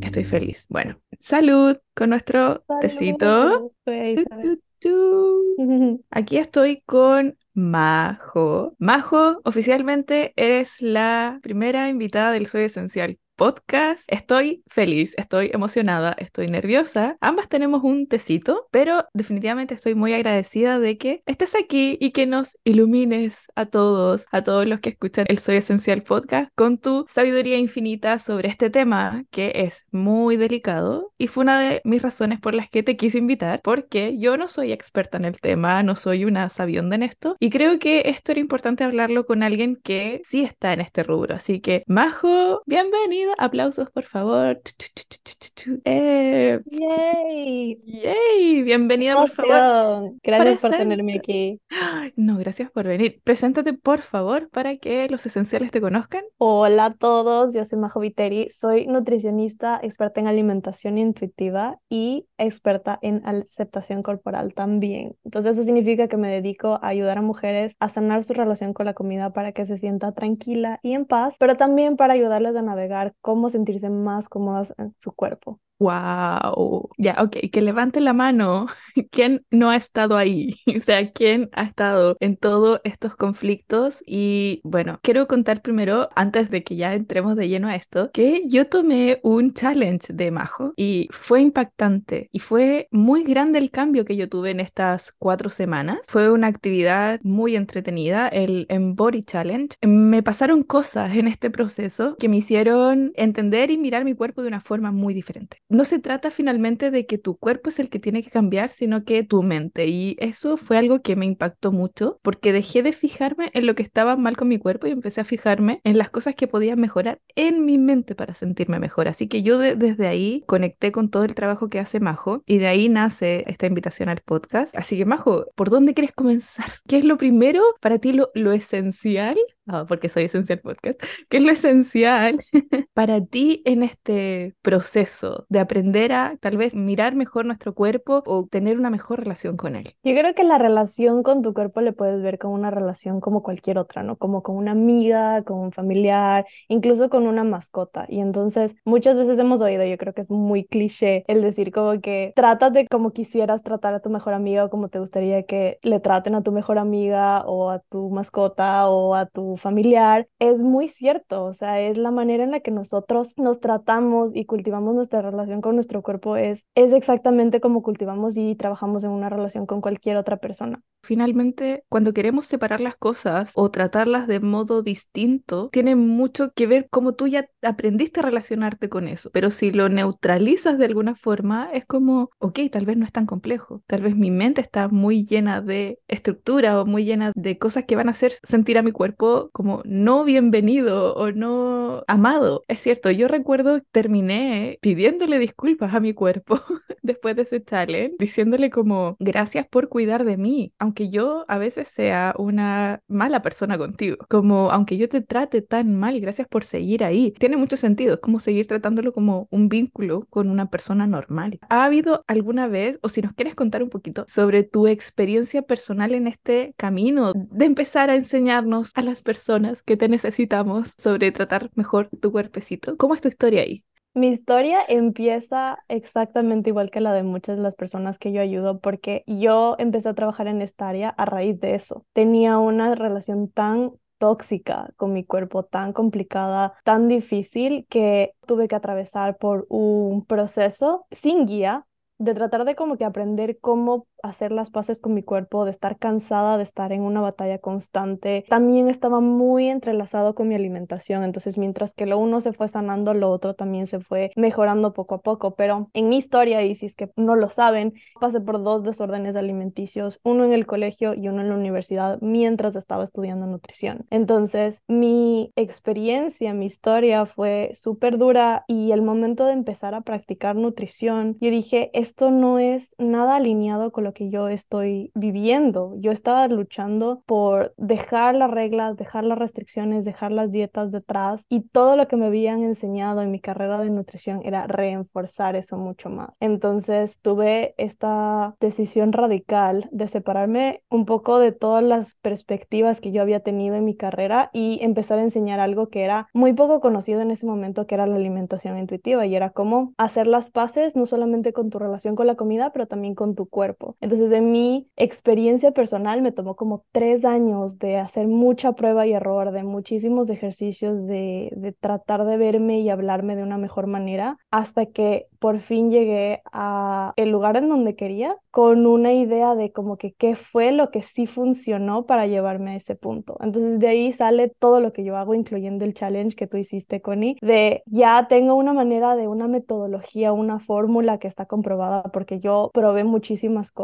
Estoy feliz. Bueno, salud con nuestro tecito. Tu, tu, tu. Aquí estoy con Majo. Majo, oficialmente eres la primera invitada del Soy Esencial podcast. Estoy feliz, estoy emocionada, estoy nerviosa. Ambas tenemos un tecito, pero definitivamente estoy muy agradecida de que estés aquí y que nos ilumines a todos, a todos los que escuchan el Soy Esencial podcast con tu sabiduría infinita sobre este tema que es muy delicado y fue una de mis razones por las que te quise invitar, porque yo no soy experta en el tema, no soy una sabionda en esto y creo que esto era importante hablarlo con alguien que sí está en este rubro. Así que, Majo, bienvenida Aplausos, por favor. Eh, ¡Yay! ¡Yay! Bienvenida, por favor. Gracias por tenerme aquí. No, gracias por venir. Preséntate, por favor, para que los esenciales te conozcan. Hola a todos, yo soy Majo Viteri, soy nutricionista, experta en alimentación intuitiva y experta en aceptación corporal también. Entonces, eso significa que me dedico a ayudar a mujeres a sanar su relación con la comida para que se sienta tranquila y en paz, pero también para ayudarles a navegar cómo sentirse más cómodas en su cuerpo. Wow, ya, ok, que levante la mano. ¿Quién no ha estado ahí? O sea, ¿quién ha estado en todos estos conflictos? Y bueno, quiero contar primero, antes de que ya entremos de lleno a esto, que yo tomé un challenge de Majo y fue impactante y fue muy grande el cambio que yo tuve en estas cuatro semanas. Fue una actividad muy entretenida, el Embody Challenge. Me pasaron cosas en este proceso que me hicieron entender y mirar mi cuerpo de una forma muy diferente no se trata finalmente de que tu cuerpo es el que tiene que cambiar, sino que tu mente. Y eso fue algo que me impactó mucho porque dejé de fijarme en lo que estaba mal con mi cuerpo y empecé a fijarme en las cosas que podía mejorar en mi mente para sentirme mejor. Así que yo desde ahí conecté con todo el trabajo que hace Majo y de ahí nace esta invitación al podcast. Así que Majo, ¿por dónde quieres comenzar? ¿Qué es lo primero para ti, lo, lo esencial Ah, porque soy Esencial Podcast, ¿qué es lo esencial para ti en este proceso de aprender a tal vez mirar mejor nuestro cuerpo o tener una mejor relación con él? Yo creo que la relación con tu cuerpo le puedes ver como una relación como cualquier otra, ¿no? Como con una amiga, con un familiar, incluso con una mascota. Y entonces muchas veces hemos oído, yo creo que es muy cliché el decir como que de como quisieras tratar a tu mejor amiga o como te gustaría que le traten a tu mejor amiga o a tu mascota o a tu familiar, es muy cierto, o sea, es la manera en la que nosotros nos tratamos y cultivamos nuestra relación con nuestro cuerpo, es, es exactamente como cultivamos y trabajamos en una relación con cualquier otra persona. Finalmente, cuando queremos separar las cosas o tratarlas de modo distinto, tiene mucho que ver cómo tú ya aprendiste a relacionarte con eso, pero si lo neutralizas de alguna forma, es como, ok, tal vez no es tan complejo, tal vez mi mente está muy llena de estructura o muy llena de cosas que van a hacer sentir a mi cuerpo como no bienvenido o no amado. Es cierto, yo recuerdo terminé pidiéndole disculpas a mi cuerpo después de ese challenge, diciéndole como gracias por cuidar de mí, aunque yo a veces sea una mala persona contigo, como aunque yo te trate tan mal, gracias por seguir ahí. Tiene mucho sentido, es como seguir tratándolo como un vínculo con una persona normal. ¿Ha habido alguna vez, o si nos quieres contar un poquito sobre tu experiencia personal en este camino de empezar a enseñarnos a las personas que te necesitamos sobre tratar mejor tu cuerpecito. ¿Cómo es tu historia ahí? Mi historia empieza exactamente igual que la de muchas de las personas que yo ayudo porque yo empecé a trabajar en esta área a raíz de eso. Tenía una relación tan tóxica con mi cuerpo, tan complicada, tan difícil que tuve que atravesar por un proceso sin guía de tratar de como que aprender cómo hacer las paces con mi cuerpo, de estar cansada, de estar en una batalla constante. También estaba muy entrelazado con mi alimentación, entonces mientras que lo uno se fue sanando, lo otro también se fue mejorando poco a poco. Pero en mi historia, y si es que no lo saben, pasé por dos desórdenes alimenticios, uno en el colegio y uno en la universidad mientras estaba estudiando nutrición. Entonces mi experiencia, mi historia fue súper dura y el momento de empezar a practicar nutrición, yo dije, esto no es nada alineado con lo que yo estoy viviendo. Yo estaba luchando por dejar las reglas, dejar las restricciones, dejar las dietas detrás y todo lo que me habían enseñado en mi carrera de nutrición era reforzar eso mucho más. Entonces tuve esta decisión radical de separarme un poco de todas las perspectivas que yo había tenido en mi carrera y empezar a enseñar algo que era muy poco conocido en ese momento, que era la alimentación intuitiva y era cómo hacer las paces no solamente con tu relación con la comida, pero también con tu cuerpo. Entonces, de mi experiencia personal me tomó como tres años de hacer mucha prueba y error, de muchísimos ejercicios, de, de tratar de verme y hablarme de una mejor manera, hasta que por fin llegué a el lugar en donde quería con una idea de como que qué fue lo que sí funcionó para llevarme a ese punto. Entonces de ahí sale todo lo que yo hago, incluyendo el challenge que tú hiciste, Connie, de ya tengo una manera de una metodología, una fórmula que está comprobada porque yo probé muchísimas cosas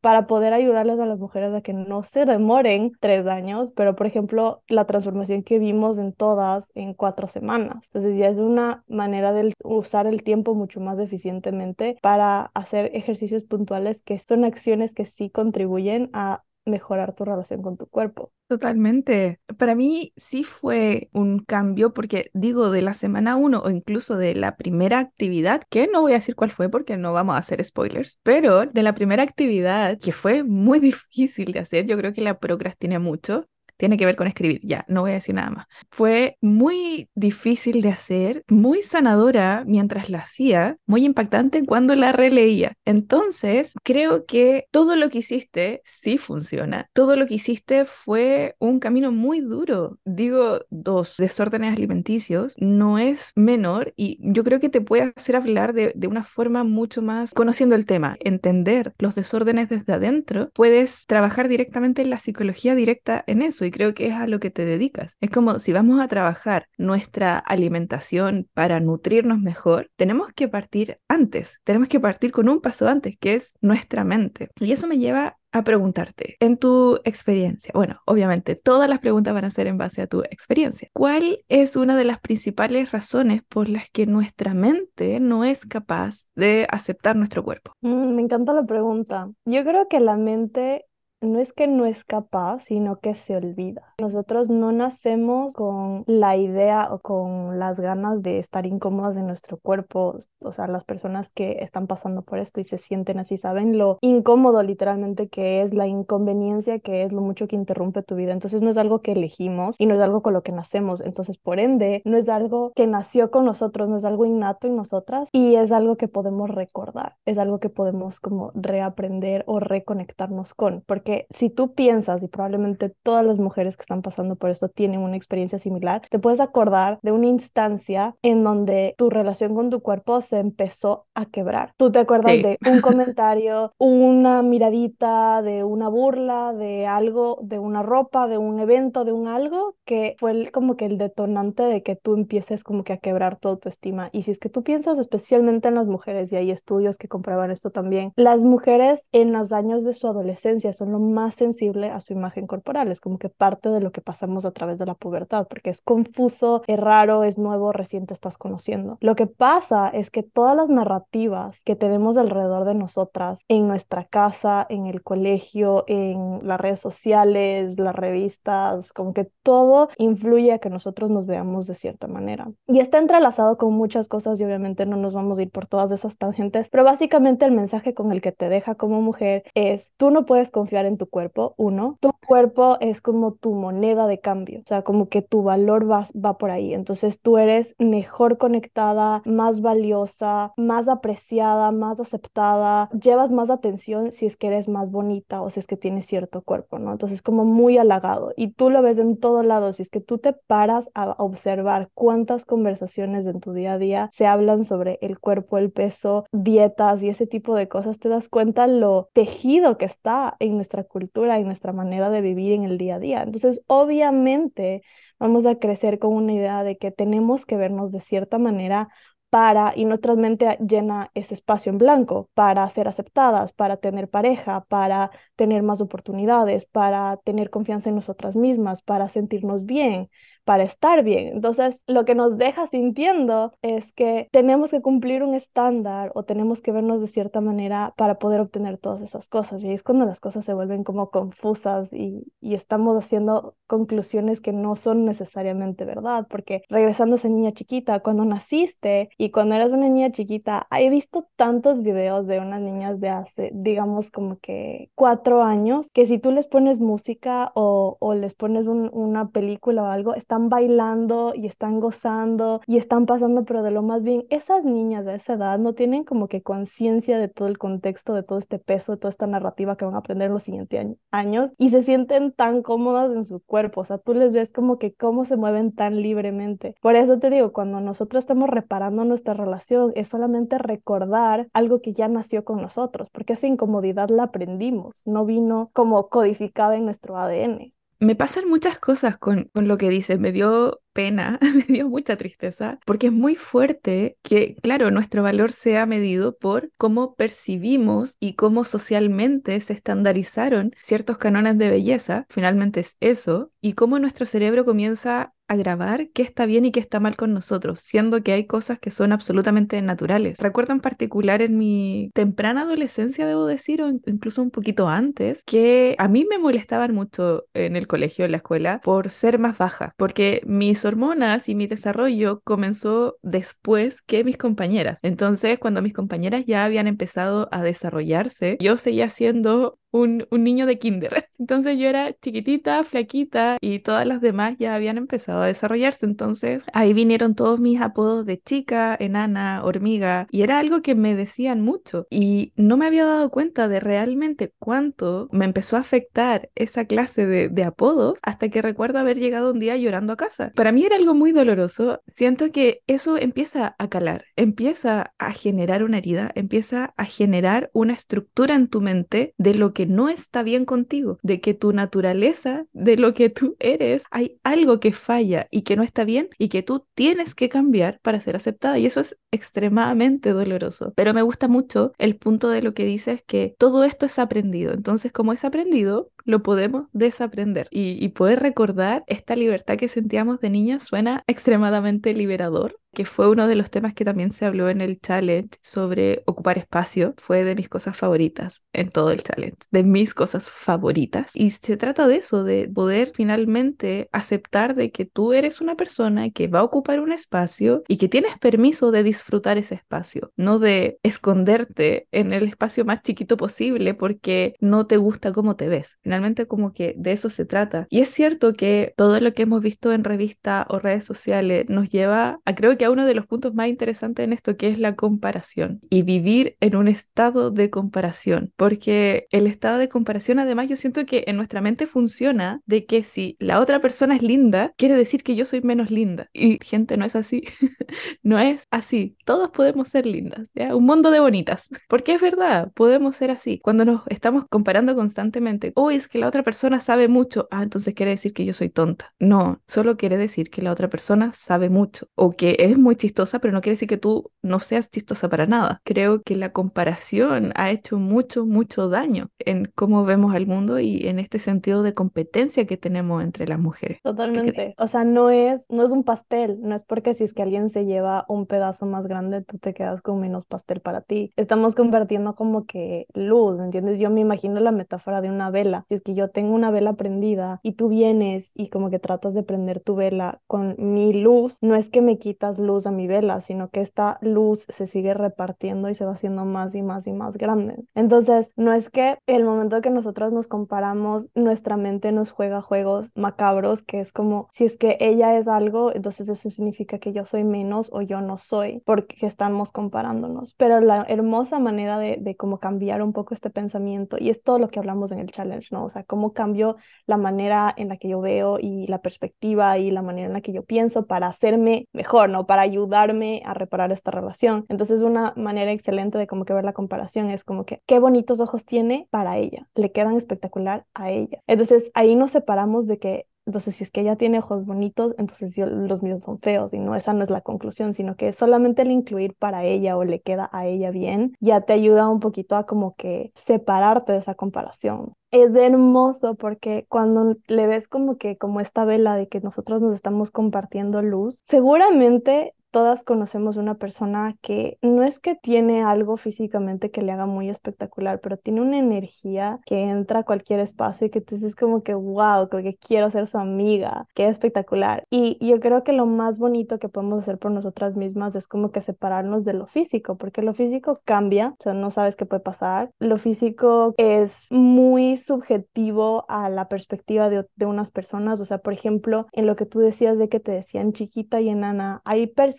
para poder ayudarles a las mujeres a que no se demoren tres años, pero por ejemplo la transformación que vimos en todas en cuatro semanas. Entonces ya es una manera de usar el tiempo mucho más eficientemente para hacer ejercicios puntuales que son acciones que sí contribuyen a mejorar tu relación con tu cuerpo. Totalmente. Para mí sí fue un cambio porque digo de la semana 1 o incluso de la primera actividad, que no voy a decir cuál fue porque no vamos a hacer spoilers, pero de la primera actividad que fue muy difícil de hacer, yo creo que la procrastiné mucho, tiene que ver con escribir, ya, no voy a decir nada más. Fue muy difícil de hacer, muy sanadora mientras la hacía, muy impactante cuando la releía. Entonces, creo que todo lo que hiciste sí funciona. Todo lo que hiciste fue un camino muy duro. Digo, dos desórdenes alimenticios no es menor y yo creo que te puede hacer hablar de, de una forma mucho más conociendo el tema, entender los desórdenes desde adentro. Puedes trabajar directamente en la psicología directa en eso y creo que es a lo que te dedicas. Es como si vamos a trabajar nuestra alimentación para nutrirnos mejor, tenemos que partir antes, tenemos que partir con un paso antes, que es nuestra mente. Y eso me lleva a preguntarte, en tu experiencia, bueno, obviamente todas las preguntas van a ser en base a tu experiencia, ¿cuál es una de las principales razones por las que nuestra mente no es capaz de aceptar nuestro cuerpo? Mm, me encanta la pregunta. Yo creo que la mente no es que no es capaz, sino que se olvida. Nosotros no nacemos con la idea o con las ganas de estar incómodas en nuestro cuerpo. O sea, las personas que están pasando por esto y se sienten así saben lo incómodo literalmente que es, la inconveniencia que es, lo mucho que interrumpe tu vida. Entonces no es algo que elegimos y no es algo con lo que nacemos. Entonces, por ende, no es algo que nació con nosotros, no es algo innato en nosotras y es algo que podemos recordar, es algo que podemos como reaprender o reconectarnos con. Porque si tú piensas, y probablemente todas las mujeres que están pasando por esto tienen una experiencia similar, te puedes acordar de una instancia en donde tu relación con tu cuerpo se empezó a quebrar. Tú te acuerdas de un comentario, una miradita, de una burla, de algo, de una ropa, de un evento, de un algo que fue como que el detonante de que tú empieces como que a quebrar tu autoestima. Y si es que tú piensas especialmente en las mujeres, y hay estudios que comprueban esto también, las mujeres en los años de su adolescencia son lo más sensible a su imagen corporal. Es como que parte de lo que pasamos a través de la pubertad, porque es confuso, es raro, es nuevo, recién te estás conociendo. Lo que pasa es que todas las narrativas que tenemos alrededor de nosotras, en nuestra casa, en el colegio, en las redes sociales, las revistas, como que todo influye a que nosotros nos veamos de cierta manera. Y está entrelazado con muchas cosas y obviamente no nos vamos a ir por todas esas tangentes, pero básicamente el mensaje con el que te deja como mujer es, tú no puedes confiar en tu cuerpo, uno, tu cuerpo es como tu moneda de cambio, o sea, como que tu valor va, va por ahí, entonces tú eres mejor conectada, más valiosa, más apreciada, más aceptada, llevas más atención si es que eres más bonita o si es que tienes cierto cuerpo, ¿no? Entonces como muy halagado. Y tú lo ves en todo lado, si es que tú te paras a observar cuántas conversaciones en tu día a día se hablan sobre el cuerpo, el peso, dietas y ese tipo de cosas, te das cuenta lo tejido que está en nuestra cultura y nuestra manera de vivir en el día a día. Entonces, obviamente, vamos a crecer con una idea de que tenemos que vernos de cierta manera para, y nuestra mente llena ese espacio en blanco, para ser aceptadas, para tener pareja, para tener más oportunidades, para tener confianza en nosotras mismas, para sentirnos bien, para estar bien. Entonces, lo que nos deja sintiendo es que tenemos que cumplir un estándar o tenemos que vernos de cierta manera para poder obtener todas esas cosas. Y es cuando las cosas se vuelven como confusas y, y estamos haciendo conclusiones que no son necesariamente verdad, porque regresando a esa niña chiquita, cuando naciste y cuando eras una niña chiquita, he visto tantos videos de unas niñas de hace, digamos, como que cuatro años, que si tú les pones música o, o les pones una película o algo, están bailando y están gozando y están pasando, pero de lo más bien, esas niñas de esa edad no tienen como que conciencia de todo el contexto, de todo este peso, de toda esta narrativa que van a aprender los siguientes años y se sienten tan cómodas en su cuerpo, o sea, tú les ves como que cómo se mueven tan libremente. Por eso te digo, cuando nosotros estamos reparando nuestra relación, es solamente recordar algo que ya nació con nosotros, porque esa incomodidad la aprendimos, no vino como codificada en nuestro ADN. Me pasan muchas cosas con, con lo que dices. Me dio pena, me dio mucha tristeza, porque es muy fuerte que, claro, nuestro valor sea medido por cómo percibimos y cómo socialmente se estandarizaron ciertos cánones de belleza, finalmente es eso, y cómo nuestro cerebro comienza a grabar qué está bien y qué está mal con nosotros, siendo que hay cosas que son absolutamente naturales. Recuerdo en particular en mi temprana adolescencia, debo decir, o incluso un poquito antes, que a mí me molestaban mucho en el colegio, en la escuela, por ser más baja, porque mis hormonas y mi desarrollo comenzó después que mis compañeras. Entonces, cuando mis compañeras ya habían empezado a desarrollarse, yo seguía siendo un, niño de kinder. Entonces yo era chiquitita, flaquita y todas las demás ya habían empezado a desarrollarse. Entonces ahí vinieron todos mis apodos de chica, enana, hormiga y era algo que me decían mucho y no me había dado cuenta de realmente cuánto me empezó a afectar esa clase de, de apodos hasta que recuerdo haber llegado un día llorando a casa. Para mí era algo muy doloroso. Siento que eso empieza a calar, empieza a generar una herida, empieza a generar una estructura en tu mente de lo que no está bien contigo, de que tu naturaleza, de lo que tú eres, hay algo que falla y que no está bien y que tú tienes que cambiar para ser aceptada. Y eso es extremadamente doloroso. Pero me gusta mucho el punto de lo que dices que todo esto es aprendido. Entonces, como es aprendido, lo podemos desaprender y, y poder recordar esta libertad que sentíamos de niña suena extremadamente liberador que fue uno de los temas que también se habló en el challenge sobre ocupar espacio, fue de mis cosas favoritas en todo el challenge, de mis cosas favoritas. Y se trata de eso, de poder finalmente aceptar de que tú eres una persona que va a ocupar un espacio y que tienes permiso de disfrutar ese espacio, no de esconderte en el espacio más chiquito posible porque no te gusta cómo te ves. Finalmente como que de eso se trata. Y es cierto que todo lo que hemos visto en revista o redes sociales nos lleva a creo que uno de los puntos más interesantes en esto, que es la comparación y vivir en un estado de comparación, porque el estado de comparación además yo siento que en nuestra mente funciona de que si la otra persona es linda, quiere decir que yo soy menos linda. Y gente, no es así, no es así. Todos podemos ser lindas, ¿ya? Un mundo de bonitas, porque es verdad, podemos ser así. Cuando nos estamos comparando constantemente, oh, es que la otra persona sabe mucho, ah, entonces quiere decir que yo soy tonta. No, solo quiere decir que la otra persona sabe mucho o que es muy chistosa, pero no quiere decir que tú no seas chistosa para nada. Creo que la comparación ha hecho mucho, mucho daño en cómo vemos al mundo y en este sentido de competencia que tenemos entre las mujeres. Totalmente. O sea, no es, no es un pastel, no es porque si es que alguien se lleva un pedazo más grande, tú te quedas con menos pastel para ti. Estamos convirtiendo como que luz, ¿me entiendes? Yo me imagino la metáfora de una vela. Si es que yo tengo una vela prendida y tú vienes y como que tratas de prender tu vela con mi luz, no es que me quitas luz a mi vela, sino que esta luz se sigue repartiendo y se va haciendo más y más y más grande. Entonces, no es que el momento que nosotras nos comparamos, nuestra mente nos juega juegos macabros, que es como, si es que ella es algo, entonces eso significa que yo soy menos o yo no soy, porque estamos comparándonos. Pero la hermosa manera de, de cómo cambiar un poco este pensamiento, y es todo lo que hablamos en el challenge, ¿no? O sea, cómo cambio la manera en la que yo veo y la perspectiva y la manera en la que yo pienso para hacerme mejor, ¿no? Para ayudarme a reparar esta relación. Entonces una manera excelente de como que ver la comparación es como que qué bonitos ojos tiene para ella, le quedan espectacular a ella. Entonces ahí nos separamos de que Entonces, si es que ella tiene ojos bonitos, entonces yo, los míos son feos y no, esa no es la conclusión, sino que solamente el incluir para ella o le queda a ella bien, ya te ayuda un poquito a como que separarte de esa comparación. Es hermoso porque cuando le ves como que como esta vela de que nosotros nos estamos compartiendo luz, seguramente todas conocemos una persona que no es que tiene algo físicamente que le haga muy espectacular, pero tiene una energía que entra a cualquier espacio y que tú dices como que wow, que quiero ser su amiga, qué espectacular. Y yo creo que lo más bonito que podemos hacer por nosotras mismas es como que separarnos de lo físico, porque lo físico cambia, o sea, no sabes qué puede pasar. Lo físico es muy subjetivo a la perspectiva de, de unas personas, o sea, por ejemplo, en lo que tú decías de que te decían chiquita y enana, hay personas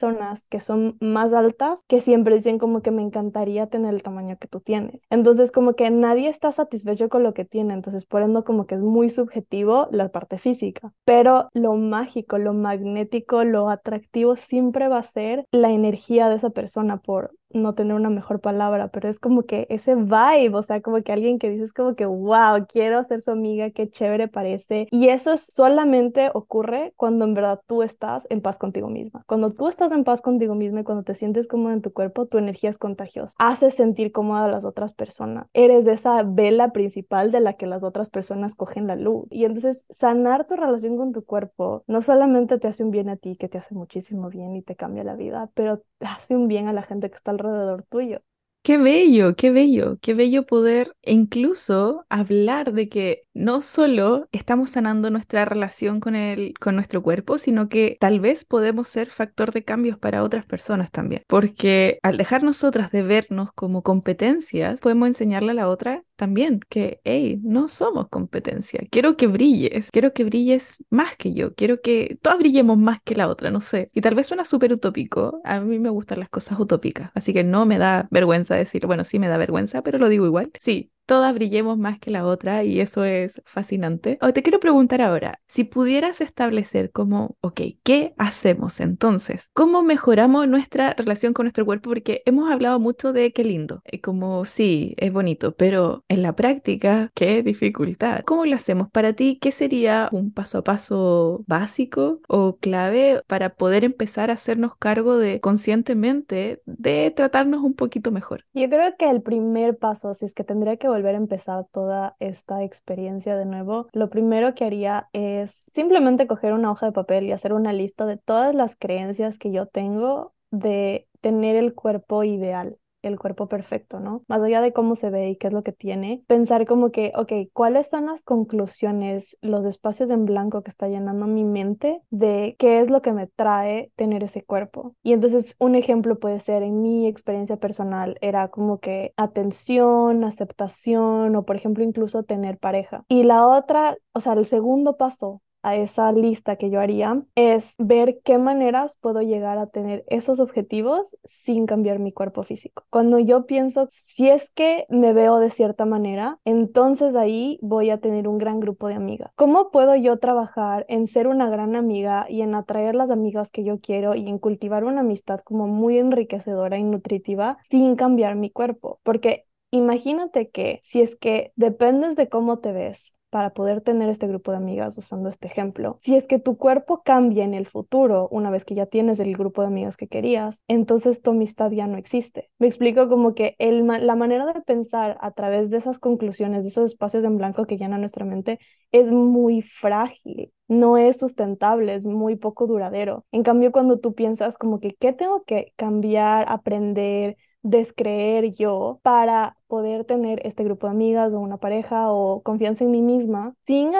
que son más altas que siempre dicen como que me encantaría tener el tamaño que tú tienes. Entonces como que nadie está satisfecho con lo que tiene, entonces por ende como que es muy subjetivo la parte física, pero lo mágico, lo magnético, lo atractivo siempre va a ser la energía de esa persona por no tener una mejor palabra, pero es como que ese vibe, o sea, como que alguien que dices como que, wow, quiero ser su amiga, qué chévere parece. Y eso solamente ocurre cuando en verdad tú estás en paz contigo misma. Cuando tú estás en paz contigo misma y cuando te sientes cómoda en tu cuerpo, tu energía es contagiosa. Haces sentir cómoda a las otras personas. Eres de esa vela principal de la que las otras personas cogen la luz. Y entonces sanar tu relación con tu cuerpo no solamente te hace un bien a ti, que te hace muchísimo bien y te cambia la vida, pero hace un bien a la gente que está alrededor tuyo. Qué bello, qué bello, qué bello poder incluso hablar de que no solo estamos sanando nuestra relación con el, con nuestro cuerpo, sino que tal vez podemos ser factor de cambios para otras personas también. Porque al dejar nosotras de vernos como competencias, podemos enseñarle a la otra también que, hey, no somos competencia. Quiero que brilles, quiero que brilles más que yo, quiero que todas brillemos más que la otra, no sé. Y tal vez suena súper utópico. A mí me gustan las cosas utópicas, así que no me da vergüenza decir, bueno, sí me da vergüenza, pero lo digo igual. Sí, todas brillemos más que la otra y eso es fascinante. te quiero preguntar ahora, si pudieras establecer como, ok, ¿qué hacemos entonces? ¿Cómo mejoramos nuestra relación con nuestro cuerpo? Porque hemos hablado mucho de qué lindo, eh, como sí, es bonito, pero en la práctica, qué dificultad. ¿Cómo lo hacemos? Para ti, ¿qué sería un paso a paso básico o clave para poder empezar a hacernos cargo de conscientemente de tratarnos un poquito mejor? Yo creo que el primer paso, si es que tendría que volver a empezar toda esta experiencia de nuevo, lo primero que haría es simplemente coger una hoja de papel y hacer una lista de todas las creencias que yo tengo de tener el cuerpo ideal el cuerpo perfecto, ¿no? Más allá de cómo se ve y qué es lo que tiene, pensar como que, ok, ¿cuáles son las conclusiones, los espacios en blanco que está llenando mi mente de qué es lo que me trae tener ese cuerpo? Y entonces un ejemplo puede ser en mi experiencia personal, era como que atención, aceptación o por ejemplo incluso tener pareja. Y la otra, o sea, el segundo paso a esa lista que yo haría es ver qué maneras puedo llegar a tener esos objetivos sin cambiar mi cuerpo físico. Cuando yo pienso, si es que me veo de cierta manera, entonces ahí voy a tener un gran grupo de amigas. ¿Cómo puedo yo trabajar en ser una gran amiga y en atraer las amigas que yo quiero y en cultivar una amistad como muy enriquecedora y nutritiva sin cambiar mi cuerpo? Porque Imagínate que si es que dependes de cómo te ves, para poder tener este grupo de amigas usando este ejemplo. Si es que tu cuerpo cambia en el futuro, una vez que ya tienes el grupo de amigas que querías, entonces tu amistad ya no existe. Me explico como que el, la manera de pensar a través de esas conclusiones, de esos espacios en blanco que llenan nuestra mente, es muy frágil no es sustentable, es muy poco duradero. En cambio, cuando tú piensas como que, ¿qué tengo que cambiar, aprender, descreer yo para poder tener este grupo de amigas o una pareja o confianza en mí misma sin,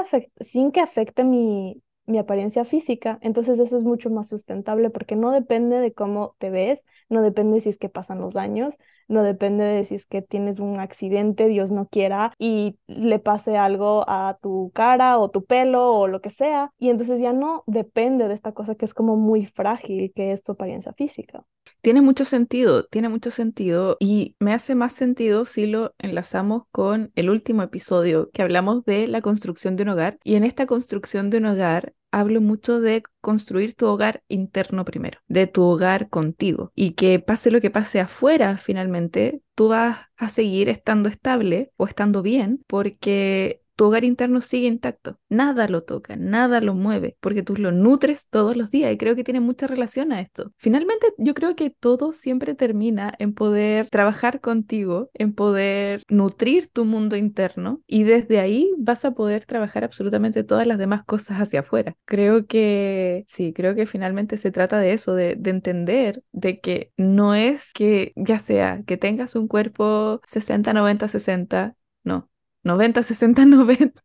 sin que afecte mi, mi apariencia física, entonces eso es mucho más sustentable porque no depende de cómo te ves, no depende si es que pasan los años, no depende de si es que tienes un accidente, Dios no quiera, y le pase algo a tu cara o tu pelo o lo que sea, y entonces ya no depende de esta cosa que es como muy frágil, que es tu apariencia física. Tiene mucho sentido, tiene mucho sentido y me hace más sentido si lo enlazamos con el último episodio que hablamos de la construcción de un hogar y en esta construcción de un hogar hablo mucho de construir tu hogar interno primero, de tu hogar contigo y que pase lo que pase afuera finalmente, tú vas a seguir estando estable o estando bien porque tu hogar interno sigue intacto. Nada lo toca, nada lo mueve, porque tú lo nutres todos los días y creo que tiene mucha relación a esto. Finalmente, yo creo que todo siempre termina en poder trabajar contigo, en poder nutrir tu mundo interno y desde ahí vas a poder trabajar absolutamente todas las demás cosas hacia afuera. Creo que sí, creo que finalmente se trata de eso, de, de entender de que no es que ya sea que tengas un cuerpo 60, 90, 60, no, 90, 60, 90.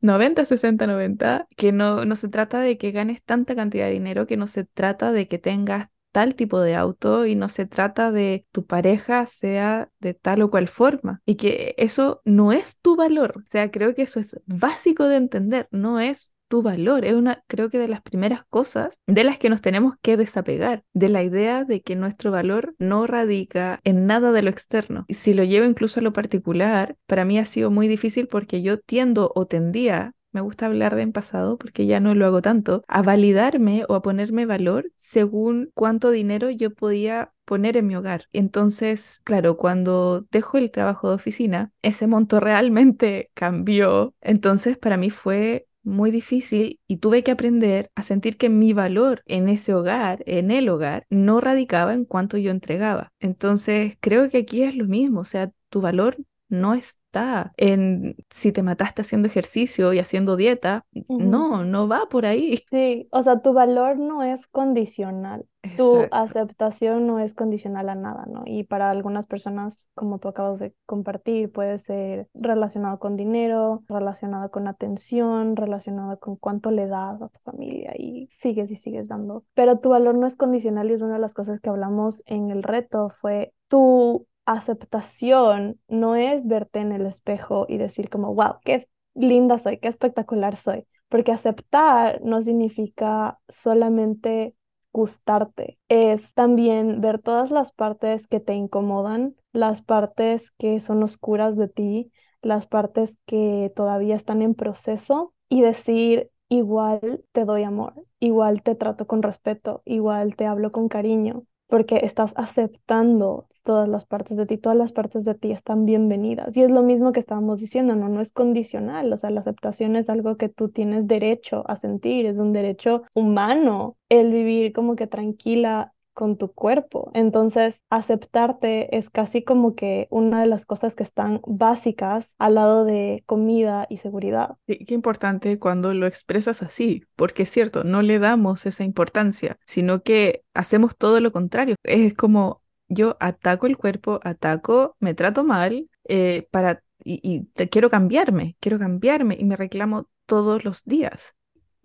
90, 60, 90, que no, no se trata de que ganes tanta cantidad de dinero, que no se trata de que tengas tal tipo de auto y no se trata de tu pareja sea de tal o cual forma y que eso no es tu valor. O sea, creo que eso es básico de entender, no es tu valor. Es una, creo que de las primeras cosas de las que nos tenemos que desapegar, de la idea de que nuestro valor no radica en nada de lo externo. Y si lo llevo incluso a lo particular, para mí ha sido muy difícil porque yo tiendo o tendía me gusta hablar de en pasado porque ya no lo hago tanto, a validarme o a ponerme valor según cuánto dinero yo podía poner en mi hogar. Entonces, claro, cuando dejo el trabajo de oficina, ese monto realmente cambió. Entonces, para mí fue muy difícil y tuve que aprender a sentir que mi valor en ese hogar, en el hogar, no radicaba en cuanto yo entregaba. Entonces, creo que aquí es lo mismo, o sea, tu valor no está en si te mataste haciendo ejercicio y haciendo dieta. No, no va por ahí. Sí, o sea, tu valor no es condicional. Tu aceptación no es condicional a nada, ¿no? Y para algunas personas, como tú acabas de compartir, puede ser relacionado con dinero, relacionado con atención, relacionado con cuánto le das a tu familia y sigues y sigues dando. Pero tu valor no es condicional y es una de las cosas que hablamos en el reto, fue tu aceptación no es verte en el espejo y decir como, wow, qué linda soy, qué espectacular soy, porque aceptar no significa solamente gustarte, es también ver todas las partes que te incomodan, las partes que son oscuras de ti, las partes que todavía están en proceso y decir, igual te doy amor, igual te trato con respeto, igual te hablo con cariño, porque estás aceptando todas las partes de ti, todas las partes de ti están bienvenidas. Y es lo mismo que estábamos diciendo, no, no es condicional, o sea, la aceptación es algo que tú tienes derecho a sentir, es un derecho humano el vivir como que tranquila con tu cuerpo. Entonces, aceptarte es casi como que una de las cosas que están básicas al lado de comida y seguridad. qué importante cuando lo expresas así, porque es cierto, no le damos esa importancia, sino que hacemos todo lo contrario. Es como yo ataco el cuerpo, ataco, me trato mal eh, para, y, y quiero cambiarme, quiero cambiarme y me reclamo todos los días.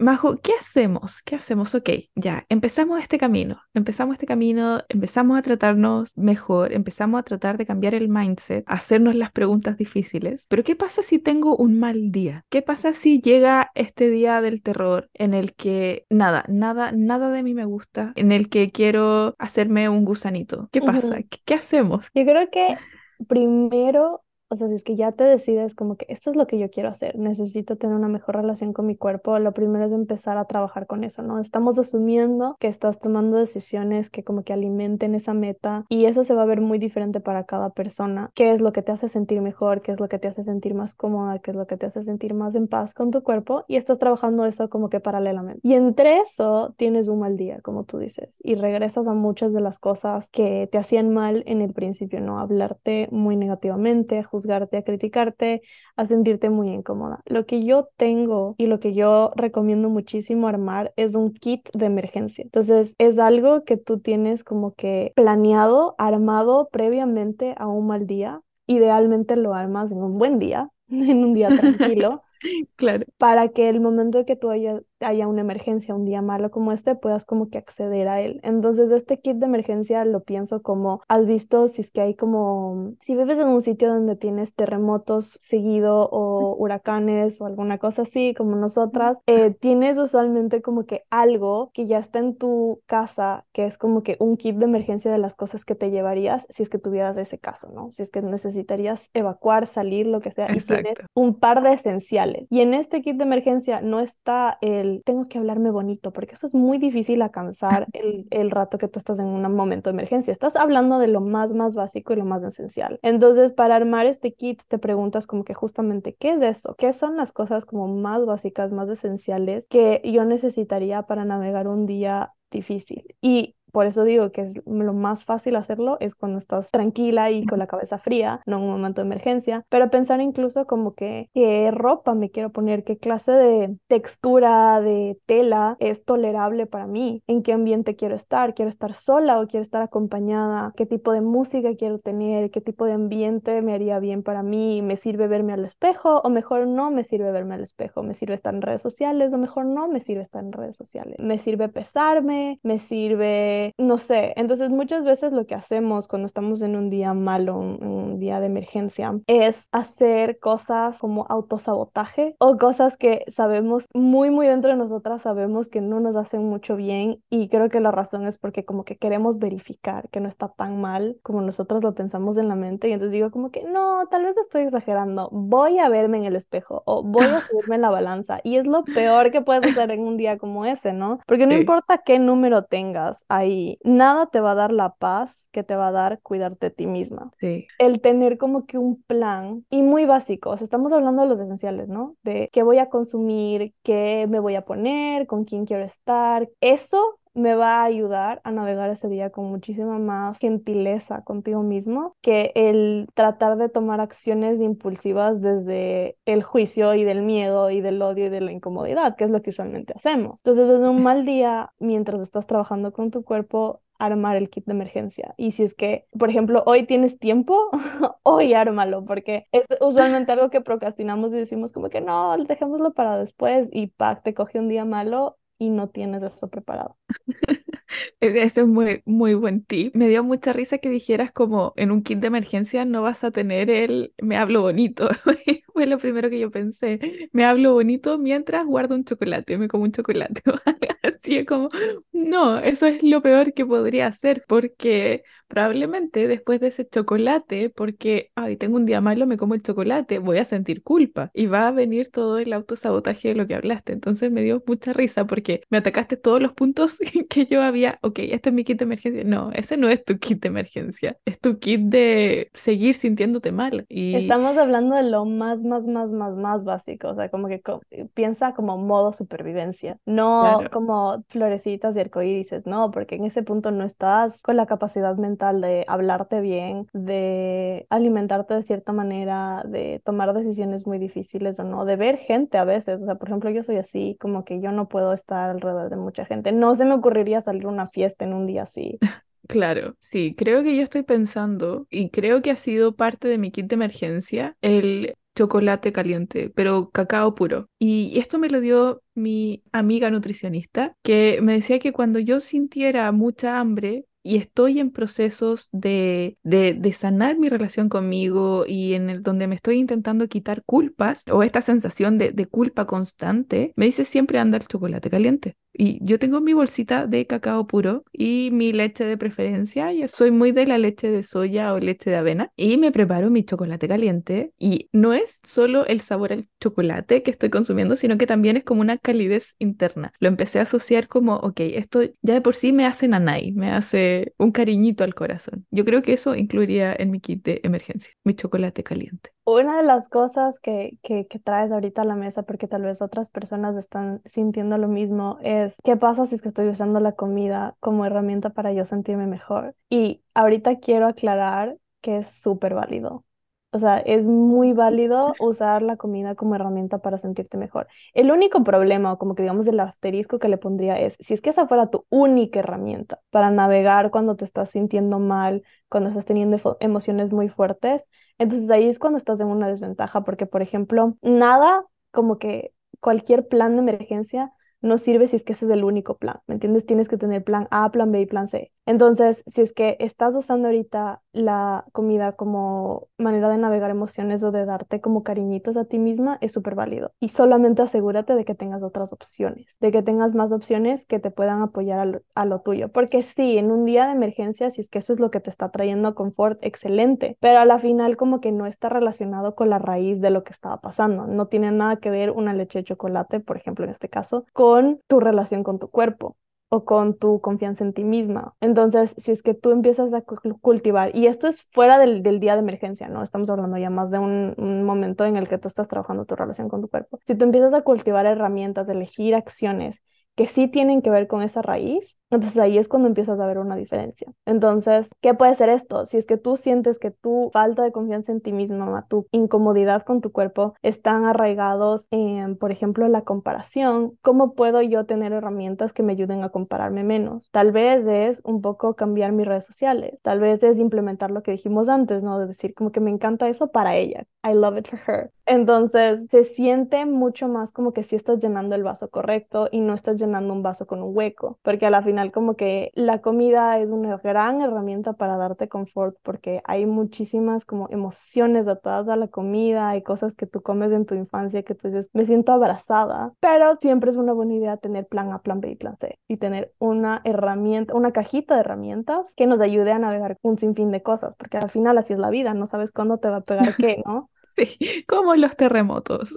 Majo, ¿qué hacemos? ¿Qué hacemos? Ok, ya, empezamos este camino, empezamos este camino, empezamos a tratarnos mejor, empezamos a tratar de cambiar el mindset, hacernos las preguntas difíciles, pero ¿qué pasa si tengo un mal día? ¿Qué pasa si llega este día del terror en el que nada, nada, nada de mí me gusta, en el que quiero hacerme un gusanito? ¿Qué pasa? ¿Qué hacemos? Yo creo que primero o sea, si es que ya te decides como que esto es lo que yo quiero hacer, necesito tener una mejor relación con mi cuerpo, lo primero es empezar a trabajar con eso, ¿no? Estamos asumiendo que estás tomando decisiones que como que alimenten esa meta y eso se va a ver muy diferente para cada persona. ¿Qué es lo que te hace sentir mejor? ¿Qué es lo que te hace sentir más cómoda? ¿Qué es lo que te hace sentir más en paz con tu cuerpo? Y estás trabajando eso como que paralelamente. Y entre eso tienes un mal día, como tú dices, y regresas a muchas de las cosas que te hacían mal en el principio, ¿no? Hablarte muy negativamente, juzgarte, a criticarte, a sentirte muy incómoda. Lo que yo tengo y lo que yo recomiendo muchísimo armar es un kit de emergencia. Entonces, es algo que tú tienes como que planeado, armado previamente a un mal día. Idealmente lo armas en un buen día, en un día tranquilo. Claro. Para que el momento que tú haya, haya una emergencia, un día malo como este, puedas como que acceder a él. Entonces, este kit de emergencia lo pienso como, has visto si es que hay como, si vives en un sitio donde tienes terremotos seguido o huracanes o alguna cosa así, como nosotras, eh, tienes usualmente como que algo que ya está en tu casa, que es como que un kit de emergencia de las cosas que te llevarías si es que tuvieras ese caso, ¿no? Si es que necesitarías evacuar, salir, lo que sea, y tienes un par de esenciales y en este kit de emergencia no está el el tengo que hablarme bonito, porque eso es muy difícil alcanzar el, el rato que tú estás en un momento de emergencia. Estás hablando de lo más, más básico y lo más esencial. Entonces, para armar este kit, te preguntas como que justamente, ¿qué es eso? ¿Qué son las cosas como más básicas, más esenciales que yo necesitaría para navegar un día difícil? Y por eso digo que es lo más fácil hacerlo es cuando estás tranquila y con la cabeza fría, no en un momento de emergencia, pero pensar incluso como que qué ropa me quiero poner, qué clase de textura de tela es tolerable para mí, en qué ambiente quiero estar, quiero estar sola o quiero estar acompañada, qué tipo de música quiero tener, qué tipo de ambiente me haría bien para mí, me sirve verme al espejo o mejor no me sirve verme al espejo, me sirve estar en redes sociales o mejor no me sirve estar en redes sociales, me sirve pesarme, me sirve no sé, entonces muchas veces lo que hacemos cuando estamos en un día malo, un, un día de emergencia, es hacer cosas como autosabotaje o cosas que sabemos muy, muy dentro de nosotras, sabemos que no nos hacen mucho bien y creo que la razón es porque como que queremos verificar que no está tan mal como nosotros lo pensamos en la mente y entonces digo como que no, tal vez estoy exagerando, voy a verme en el espejo o voy a subirme en la balanza y es lo peor que puedes hacer en un día como ese, ¿no? Porque no importa qué número tengas ahí nada te va a dar la paz que te va a dar cuidarte de ti misma. Sí. El tener como que un plan y muy básico, o sea, estamos hablando de los esenciales, ¿no? De qué voy a consumir, qué me voy a poner, con quién quiero estar. Eso me va a ayudar a navegar ese día con muchísima más gentileza contigo mismo que el tratar de tomar acciones impulsivas desde el juicio y del miedo y del odio y de la incomodidad, que es lo que usualmente hacemos. Entonces, en un mal día, mientras estás trabajando con tu cuerpo, armar el kit de emergencia. Y si es que, por ejemplo, hoy tienes tiempo, hoy ármalo, porque es usualmente algo que procrastinamos y decimos como que no, dejémoslo para después y pack, te coge un día malo y no tienes eso preparado. Este es muy, muy buen tip. Me dio mucha risa que dijeras como en un kit de emergencia no vas a tener el me hablo bonito. Fue lo primero que yo pensé. Me hablo bonito mientras guardo un chocolate, me como un chocolate. Así es como, no, eso es lo peor que podría hacer porque probablemente después de ese chocolate, porque, ay, tengo un día malo, me como el chocolate, voy a sentir culpa y va a venir todo el autosabotaje de lo que hablaste. Entonces me dio mucha risa porque me atacaste todos los puntos que yo había, ok, este es mi kit de emergencia. No, ese no es tu kit de emergencia, es tu kit de seguir sintiéndote mal. Y... Estamos hablando de lo más, más, más, más, más básico, o sea, como que piensa como modo supervivencia, no como florecitas y arcoíris, no, porque en ese punto no estás con la capacidad de hablarte bien, de alimentarte de cierta manera, de tomar decisiones muy difíciles o no, de ver gente a veces. O sea, por ejemplo, yo soy así, como que yo no puedo estar alrededor de mucha gente. No se me ocurriría salir a una fiesta en un día así. Claro, sí, creo que yo estoy pensando y creo que ha sido parte de mi kit de emergencia el chocolate caliente, pero cacao puro. Y esto me lo dio mi amiga nutricionista, que me decía que cuando yo sintiera mucha hambre, y estoy en procesos de, de, sanar mi relación conmigo y en el donde me estoy intentando quitar culpas o esta sensación de, de culpa constante, me dice siempre anda el chocolate caliente. Y yo tengo mi bolsita de cacao puro y mi leche de preferencia. Yo soy muy de la leche de soya o leche de avena. Y me preparo mi chocolate caliente. Y no es solo el sabor al chocolate que estoy consumiendo, sino que también es como una calidez interna. Lo empecé a asociar como, ok, esto ya de por sí me hace nanay, me hace un cariñito al corazón. Yo creo que eso incluiría en mi kit de emergencia, mi chocolate caliente. Una de las cosas que, que, traes ahorita a la mesa, porque tal vez otras personas están sintiendo lo mismo, es qué pasa si es que estoy usando la comida como herramienta para yo sentirme mejor. Y ahorita quiero aclarar que es súper válido. O sea, es muy válido usar la comida como herramienta para sentirte mejor. El único problema, o como que digamos el asterisco que le pondría es, si es que esa fuera tu única herramienta para navegar cuando te estás sintiendo mal, cuando estás teniendo emociones muy fuertes, entonces ahí es cuando estás en una desventaja, porque por ejemplo, nada como que cualquier plan de emergencia no sirve si es que ese es el único plan, ¿me entiendes? Tienes que tener plan A, plan B y plan C. Entonces, si es que estás usando ahorita la comida como manera de navegar emociones o de darte como cariñitos a ti misma, es súper válido. Y solamente asegúrate de que tengas otras opciones, de que tengas más opciones que te puedan apoyar a lo, a lo tuyo. Porque sí, en un día de emergencia, si es que eso es lo que te está trayendo confort, excelente. Pero a la final como que no está relacionado con la raíz de lo que estaba pasando. No tiene nada que ver una leche de chocolate, por ejemplo, en este caso, con tu relación con tu cuerpo o con tu confianza en ti misma. Entonces, si es que tú empiezas a cultivar, y esto es fuera del, día de emergencia, ¿no? Estamos hablando ya más de un, un, momento en el que tú estás trabajando tu relación con tu cuerpo. Si tú empiezas a cultivar herramientas, elegir acciones que sí tienen que ver con esa raíz, entonces ahí es cuando empiezas a ver una diferencia. Entonces, ¿qué puede ser esto? Si es que tú sientes que tu falta de confianza en ti misma, tu incomodidad con tu cuerpo están arraigados en, por ejemplo, la comparación, ¿cómo puedo yo tener herramientas que me ayuden a compararme menos? Tal vez es un poco cambiar mis redes sociales, tal vez es implementar lo que dijimos antes, ¿no? De decir como que me encanta eso para ella. I love it for her. Entonces, se siente mucho más como que si estás llenando el vaso correcto y no estás llenando un vaso con un hueco, porque a la final como que la comida es una gran herramienta para darte confort porque hay muchísimas como emociones atadas a la comida, hay cosas que tú comes en tu infancia que tú dices, me siento abrazada, pero siempre es una buena idea tener plan A, plan B y plan C y tener una herramienta, una cajita de herramientas que nos ayude a navegar un sinfín de cosas, porque al final así es la vida, no sabes cuándo te va a pegar qué, ¿no? Sí, como los terremotos.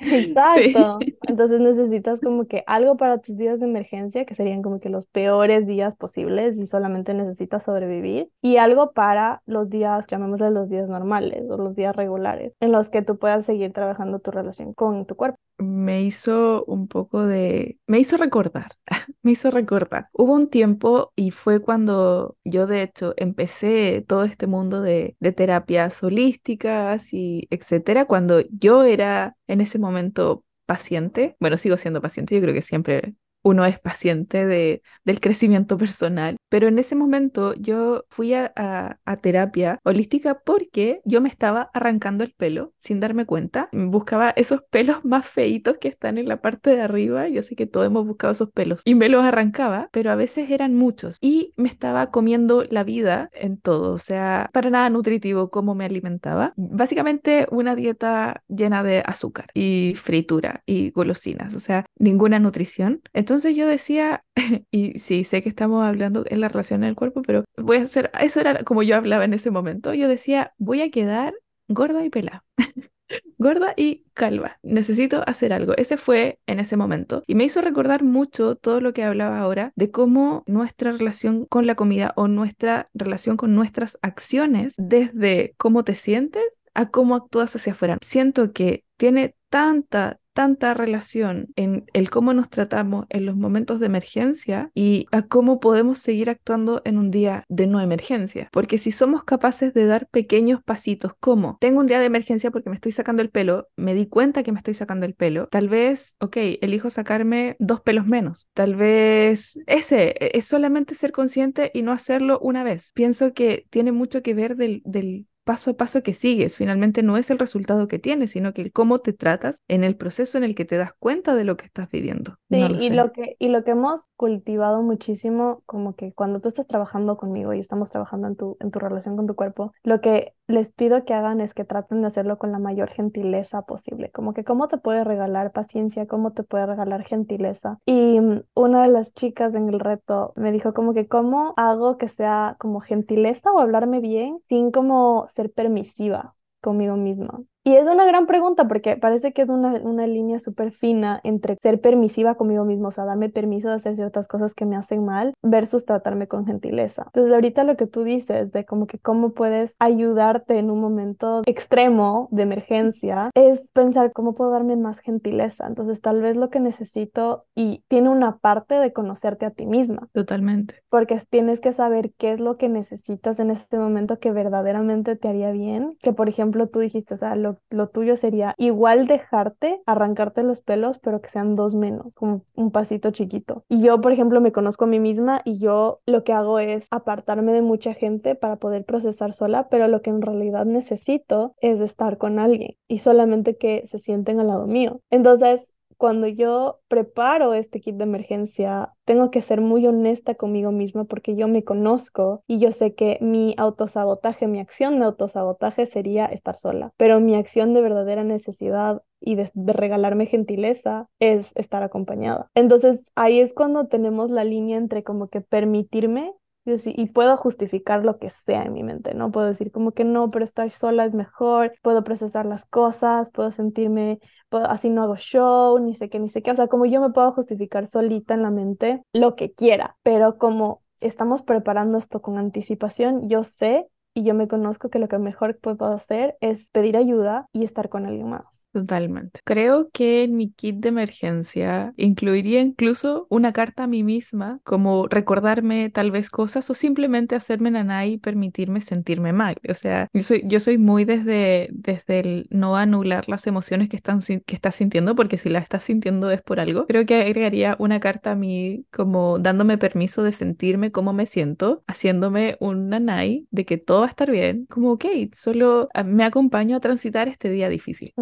Exacto. Entonces necesitas como que algo para tus días de emergencia, que serían como que los peores días posibles y solamente necesitas sobrevivir, y algo para los días, llamémosle los días normales o los días regulares, en los que tú puedas seguir trabajando tu relación con tu cuerpo. Me hizo un poco de... me hizo recordar, me hizo recordar. Hubo un tiempo y fue cuando yo de hecho empecé todo este mundo de, de terapias holísticas y etcétera, cuando yo era en ese momento paciente, bueno, sigo siendo paciente, yo creo que siempre uno es paciente de, del crecimiento personal. Pero en ese momento yo fui a, a, terapia holística porque yo me estaba arrancando el pelo sin darme cuenta. Buscaba esos pelos más feitos que están en la parte de arriba. Yo sé que todos hemos buscado esos pelos y me los arrancaba, pero a veces eran muchos. Y me estaba comiendo la vida en todo, o sea, para nada nutritivo cómo me alimentaba. Básicamente una dieta llena de azúcar y fritura y golosinas, o sea, ninguna nutrición. Entonces, entonces yo decía, y sí, sé que estamos hablando en la relación del cuerpo, pero voy a hacer, eso era como yo hablaba en ese momento, yo decía, voy a quedar gorda y pelada. gorda y calva. Necesito hacer algo. Ese fue en ese momento. Y me hizo recordar mucho todo lo que hablaba ahora de cómo nuestra relación con la comida o nuestra relación con nuestras acciones, desde cómo te sientes a cómo actúas hacia afuera. Siento que tiene tanta, tanta relación en el cómo nos tratamos en los momentos de emergencia y a cómo podemos seguir actuando en un día de no emergencia. Porque si somos capaces de dar pequeños pasitos como tengo un día de emergencia porque me estoy sacando el pelo, me di cuenta que me estoy sacando el pelo, tal vez, ok, elijo sacarme dos pelos menos. Tal vez ese e, es solamente ser consciente y no hacerlo una vez. Pienso que tiene mucho que ver del, del paso a paso que sigues. Finalmente no es el resultado que tienes, sino que el cómo te tratas en el proceso en el que te das cuenta de lo que estás viviendo. Sí, y, lo que, y lo que hemos cultivado muchísimo, como que cuando tú estás trabajando conmigo y estamos trabajando en tu, en tu relación con tu cuerpo, lo que les pido que hagan es que traten de hacerlo con la mayor gentileza posible. Como que cómo te puede regalar paciencia, cómo te puede regalar gentileza. Y mm, una de las chicas en el reto me dijo como que cómo hago que sea como gentileza o hablarme bien sin como ser permisiva conmigo misma. Y es una gran pregunta porque parece que es una, una línea súper fina entre ser permisiva conmigo mismo, o sea, darme permiso de hacer ciertas cosas que me hacen mal, versus tratarme con gentileza. Entonces, ahorita lo que tú dices de como que cómo puedes ayudarte en un momento extremo de emergencia, es pensar cómo puedo darme más gentileza. Entonces, tal vez lo que necesito y tiene una parte de conocerte a ti misma. Totalmente. Porque tienes que saber qué es lo que necesitas en este momento que verdaderamente te haría bien. Que, por ejemplo, tú dijiste, o sea, lo lo, tuyo sería igual dejarte, arrancarte los pelos, pero que sean dos menos, como un pasito chiquito. Y yo, por ejemplo, me conozco a mí misma y yo lo que hago es apartarme de mucha gente para poder procesar sola, pero lo que en realidad necesito es estar con alguien y solamente que se sienten al lado mío. Entonces, cuando yo preparo este kit de emergencia, tengo que ser muy honesta conmigo misma porque yo me conozco y yo sé que mi autosabotaje, mi acción de autosabotaje sería estar sola, pero mi acción de verdadera necesidad y de, regalarme gentileza es estar acompañada. Entonces ahí es cuando tenemos la línea entre como que permitirme y puedo justificar lo que sea en mi mente, ¿no? Puedo decir como que no, pero estar sola es mejor, puedo procesar las cosas, puedo sentirme, así no hago show, ni sé qué, ni sé qué, o sea, como yo me puedo justificar solita en la mente lo que quiera, pero como estamos preparando esto con anticipación, yo sé y yo me conozco que lo que mejor puedo hacer es pedir ayuda y estar con alguien más. Totalmente. Creo que en mi kit de emergencia incluiría incluso una carta a mí misma, como recordarme tal vez cosas o simplemente hacerme naná y permitirme sentirme mal. O sea, yo soy, yo soy muy desde, desde el no anular las emociones que, están, que estás sintiendo, porque si las estás sintiendo es por algo. Creo que agregaría una carta a mí como dándome permiso de sentirme como me siento, haciéndome un nanay de que todo va a estar bien, como ok, solo ah, me acompaño a transitar este día difícil.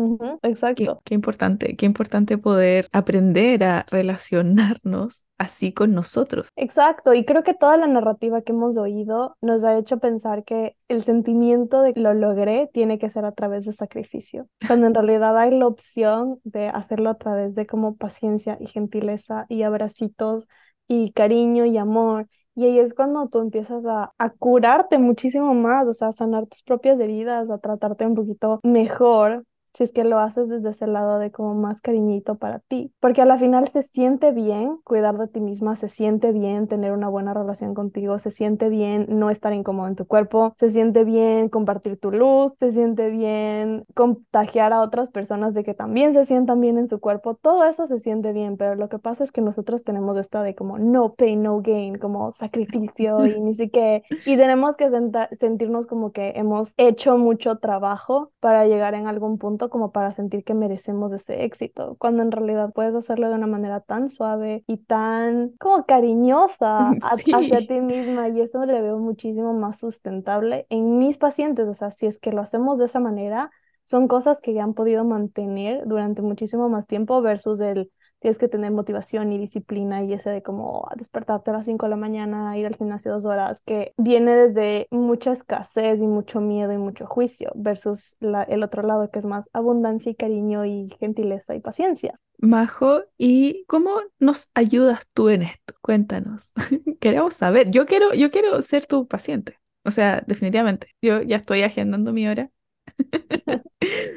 Exacto. Qué, importante, qué importante poder aprender a relacionarnos así con nosotros. Exacto, y creo que toda la narrativa que hemos oído nos ha hecho pensar que el sentimiento de que lo logré tiene que ser a través de sacrificio, cuando en realidad hay la opción de hacerlo a través de como paciencia y gentileza y abracitos y cariño y amor y ahí es cuando tú empiezas a, a, curarte muchísimo más, o sea, a sanar tus propias heridas, a tratarte un poquito mejor, si es que lo haces desde ese lado de como más cariñito para ti, porque a la final se siente bien cuidar de ti misma, se siente bien tener una buena relación contigo, se siente bien no estar incómodo en tu cuerpo, se siente bien compartir tu luz, se siente bien contagiar a otras personas de que también se sientan bien en su cuerpo, todo eso se siente bien, pero lo que pasa es que nosotros tenemos esta de como no pain, no gain, como sacrificio y ni siquiera, y tenemos que sentirnos como que hemos hecho mucho trabajo para llegar en algún punto como para sentir que merecemos ese éxito, cuando en realidad puedes hacerlo de una manera tan suave y tan como cariñosa hacia ti misma y eso le veo muchísimo más sustentable en mis pacientes, o sea, si es que lo hacemos de esa manera, son cosas que ya han podido mantener durante muchísimo más tiempo versus el tienes que tener motivación y disciplina y ese de como despertarte a las 5 de la mañana, ir al gimnasio dos horas, que viene desde mucha escasez y mucho miedo y mucho juicio, versus la, el otro lado que es más abundancia y cariño y gentileza y paciencia. Majo, ¿y cómo nos ayudas tú en esto? Cuéntanos. Queremos saber. Yo quiero, yo quiero ser tu paciente. O sea, definitivamente. Yo ya estoy agendando mi hora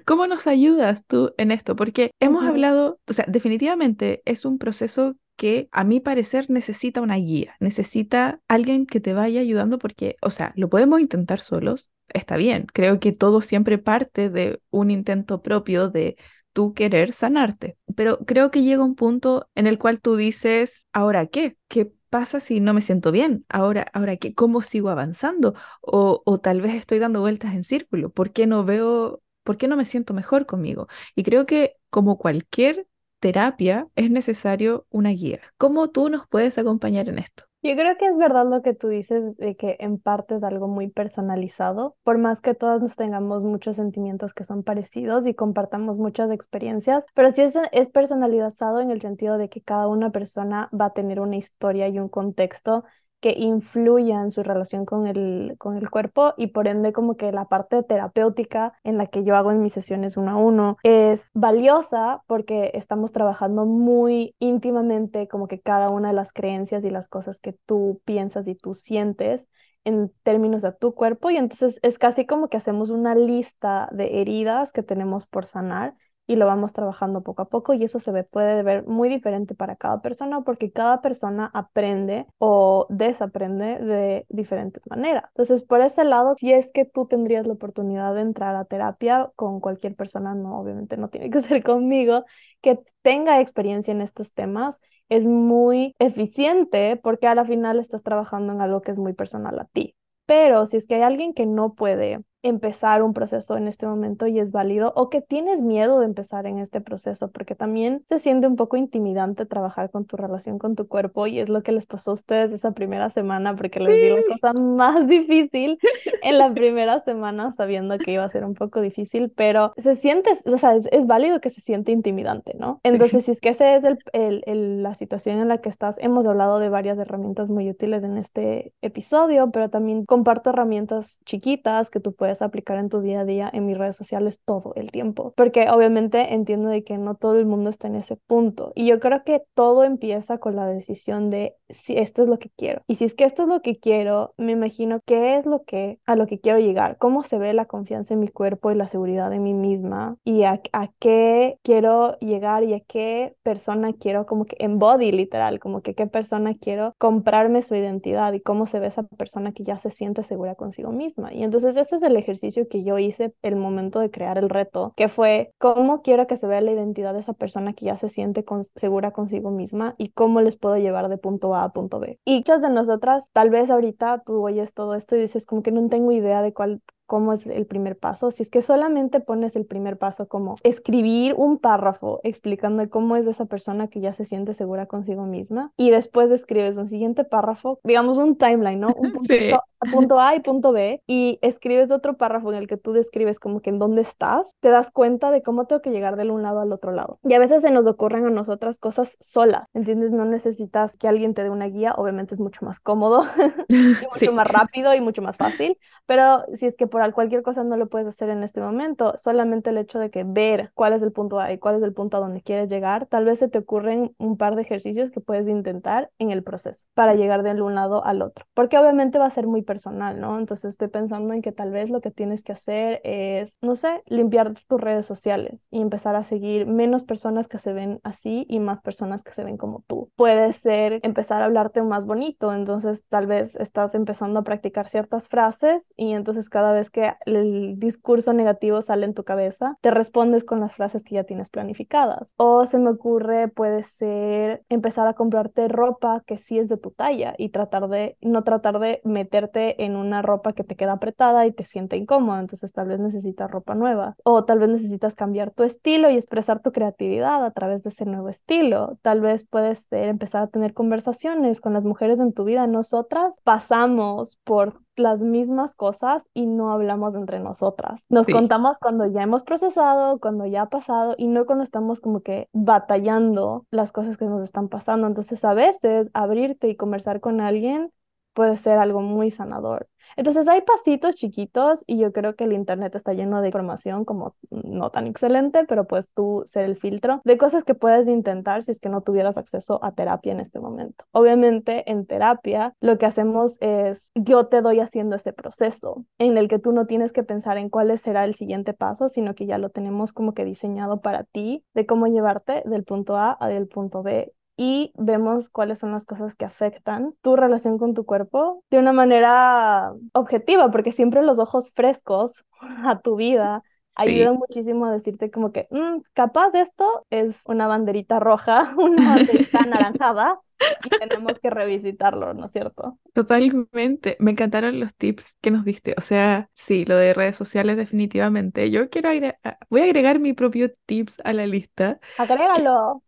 ¿Cómo nos ayudas tú en esto? Porque hemos hablado, o sea, definitivamente es un proceso que a mi parecer necesita una guía, necesita alguien que te vaya ayudando porque, o sea, lo podemos intentar solos, está bien, creo que todo siempre parte de un intento propio de tú querer sanarte, pero creo que llega un punto en el cual tú dices, ¿ahora qué? ¿Qué pasa si no me siento bien? Ahora, ahora qué, ¿cómo sigo avanzando? O, o tal vez estoy dando vueltas en círculo. ¿Por qué no veo, por qué no me siento mejor conmigo? Y creo que como cualquier terapia es necesario una guía. ¿Cómo tú nos puedes acompañar en esto? Yo creo que es verdad lo que tú dices de que en parte es algo muy personalizado, por más que todos nos tengamos muchos sentimientos que son parecidos y compartamos muchas experiencias, pero sí es, es personalizado en el sentido de que cada una persona va a tener una historia y un contexto que influya en su relación con el, con el cuerpo y por ende como que la parte terapéutica en la que yo hago en mis sesiones uno a uno es valiosa porque estamos trabajando muy íntimamente como que cada una de las creencias y las cosas que tú piensas y tú sientes en términos de tu cuerpo. Y entonces es casi como que hacemos una lista de heridas que tenemos por sanar y lo vamos trabajando poco a poco y eso se puede ver muy diferente para cada persona porque cada persona aprende o desaprende de diferentes maneras. Entonces, por ese lado, si es que tú tendrías la oportunidad de entrar a terapia con cualquier persona, no, obviamente no tiene que ser conmigo, que tenga experiencia en estos temas, es muy eficiente porque a la final estás trabajando en algo que es muy personal a ti. Pero si es que hay alguien que no puede empezar un proceso en este momento y es válido o que tienes miedo de empezar en este proceso porque también se siente un poco intimidante trabajar con tu relación con tu cuerpo y es lo que les pasó a ustedes esa primera semana porque les di la cosa más difícil en la primera semana sabiendo que iba a ser un poco difícil, pero se siente, o sea, es, es válido que se siente intimidante, ¿no? Entonces, si es que esa es el, el, el, la situación en la que estás, hemos hablado de varias herramientas muy útiles en este episodio, pero también comparto herramientas chiquitas que tú puedes aplicar en tu día a día en mis redes sociales todo el tiempo, porque obviamente entiendo de que no todo el mundo está en ese punto. Y yo creo que todo empieza con la decisión de si esto es lo que quiero. Y si es que esto es lo que quiero, me imagino qué es lo que a lo que quiero llegar, cómo se ve la confianza en mi cuerpo y la seguridad de mí misma y a, a qué quiero llegar y a qué persona quiero como que embody literal, como que qué persona quiero comprarme su identidad y cómo se ve esa persona que ya se siente segura consigo misma. Y entonces ese es el ejercicio que yo hice el momento de crear el reto, que fue cómo quiero que se vea la identidad de esa persona que ya se siente segura consigo misma y cómo les puedo llevar de punto A a punto B. Y muchas de nosotras, tal vez ahorita tú oyes todo esto y dices como que no tengo idea de cuál cómo es el primer paso. Si es que solamente pones el primer paso como escribir un párrafo explicando cómo es esa persona que ya se siente segura consigo misma y después escribes un siguiente párrafo, digamos un timeline, ¿no? Un punto A y punto B y escribes otro párrafo en el que tú describes como que en dónde estás, te das cuenta de cómo tengo que llegar de un lado al otro lado. Y a veces se nos ocurren a nosotras cosas solas, ¿entiendes? No necesitas que alguien te dé una guía, obviamente es mucho más cómodo y mucho más rápido y mucho más fácil, pero si es que por cualquier cosa no lo puedes hacer en este momento, solamente el hecho de que ver cuál es el punto A y cuál es el punto a donde quieres llegar, tal vez se te ocurren un par de ejercicios que puedes intentar en el proceso para llegar de un lado al otro, porque obviamente va a ser muy personal, ¿no? Entonces estoy pensando en que tal vez lo que tienes que hacer es, no sé, limpiar tus redes sociales y empezar a seguir menos personas que se ven así y más personas que se ven como tú. Puede ser empezar a hablarte más bonito, entonces tal vez estás empezando a practicar ciertas frases y entonces cada vez que el discurso negativo sale en tu cabeza, te respondes con las frases que ya tienes planificadas. O se me ocurre, puede ser empezar a comprarte ropa que sí es de tu talla y tratar de, no tratar de meterte en una ropa que te queda apretada y te siente incómoda, entonces tal vez necesitas ropa nueva. O tal vez necesitas cambiar tu estilo y expresar tu creatividad a través de ese nuevo estilo. Tal vez puedes ser, empezar a tener conversaciones con las mujeres en tu vida. Nosotras pasamos por las mismas cosas y no hablamos entre nosotras. Nos contamos cuando ya hemos procesado, cuando ya ha pasado y no cuando estamos como que batallando las cosas que nos están pasando. Entonces a veces abrirte y conversar con alguien puede ser algo muy sanador. Entonces hay pasitos chiquitos y yo creo que el Internet está lleno de información como no tan excelente, pero pues tú ser el filtro de cosas que puedes intentar si es que no tuvieras acceso a terapia en este momento. Obviamente en terapia lo que hacemos es yo te doy haciendo ese proceso en el que tú no tienes que pensar en cuál será el siguiente paso, sino que ya lo tenemos como que diseñado para ti de cómo llevarte del punto A al punto B y vemos cuáles son las cosas que afectan tu relación con tu cuerpo de una manera objetiva, porque siempre los ojos frescos a tu vida ayudan muchísimo a decirte como que mm, capaz de esto es una banderita roja, una banderita anaranjada y tenemos que revisitarlo, ¿no es cierto? Totalmente. Me encantaron los tips que nos diste. O sea, sí, lo de redes sociales definitivamente. Yo quiero agregar, voy a agregar mi propio tips a la lista. Agrégalo.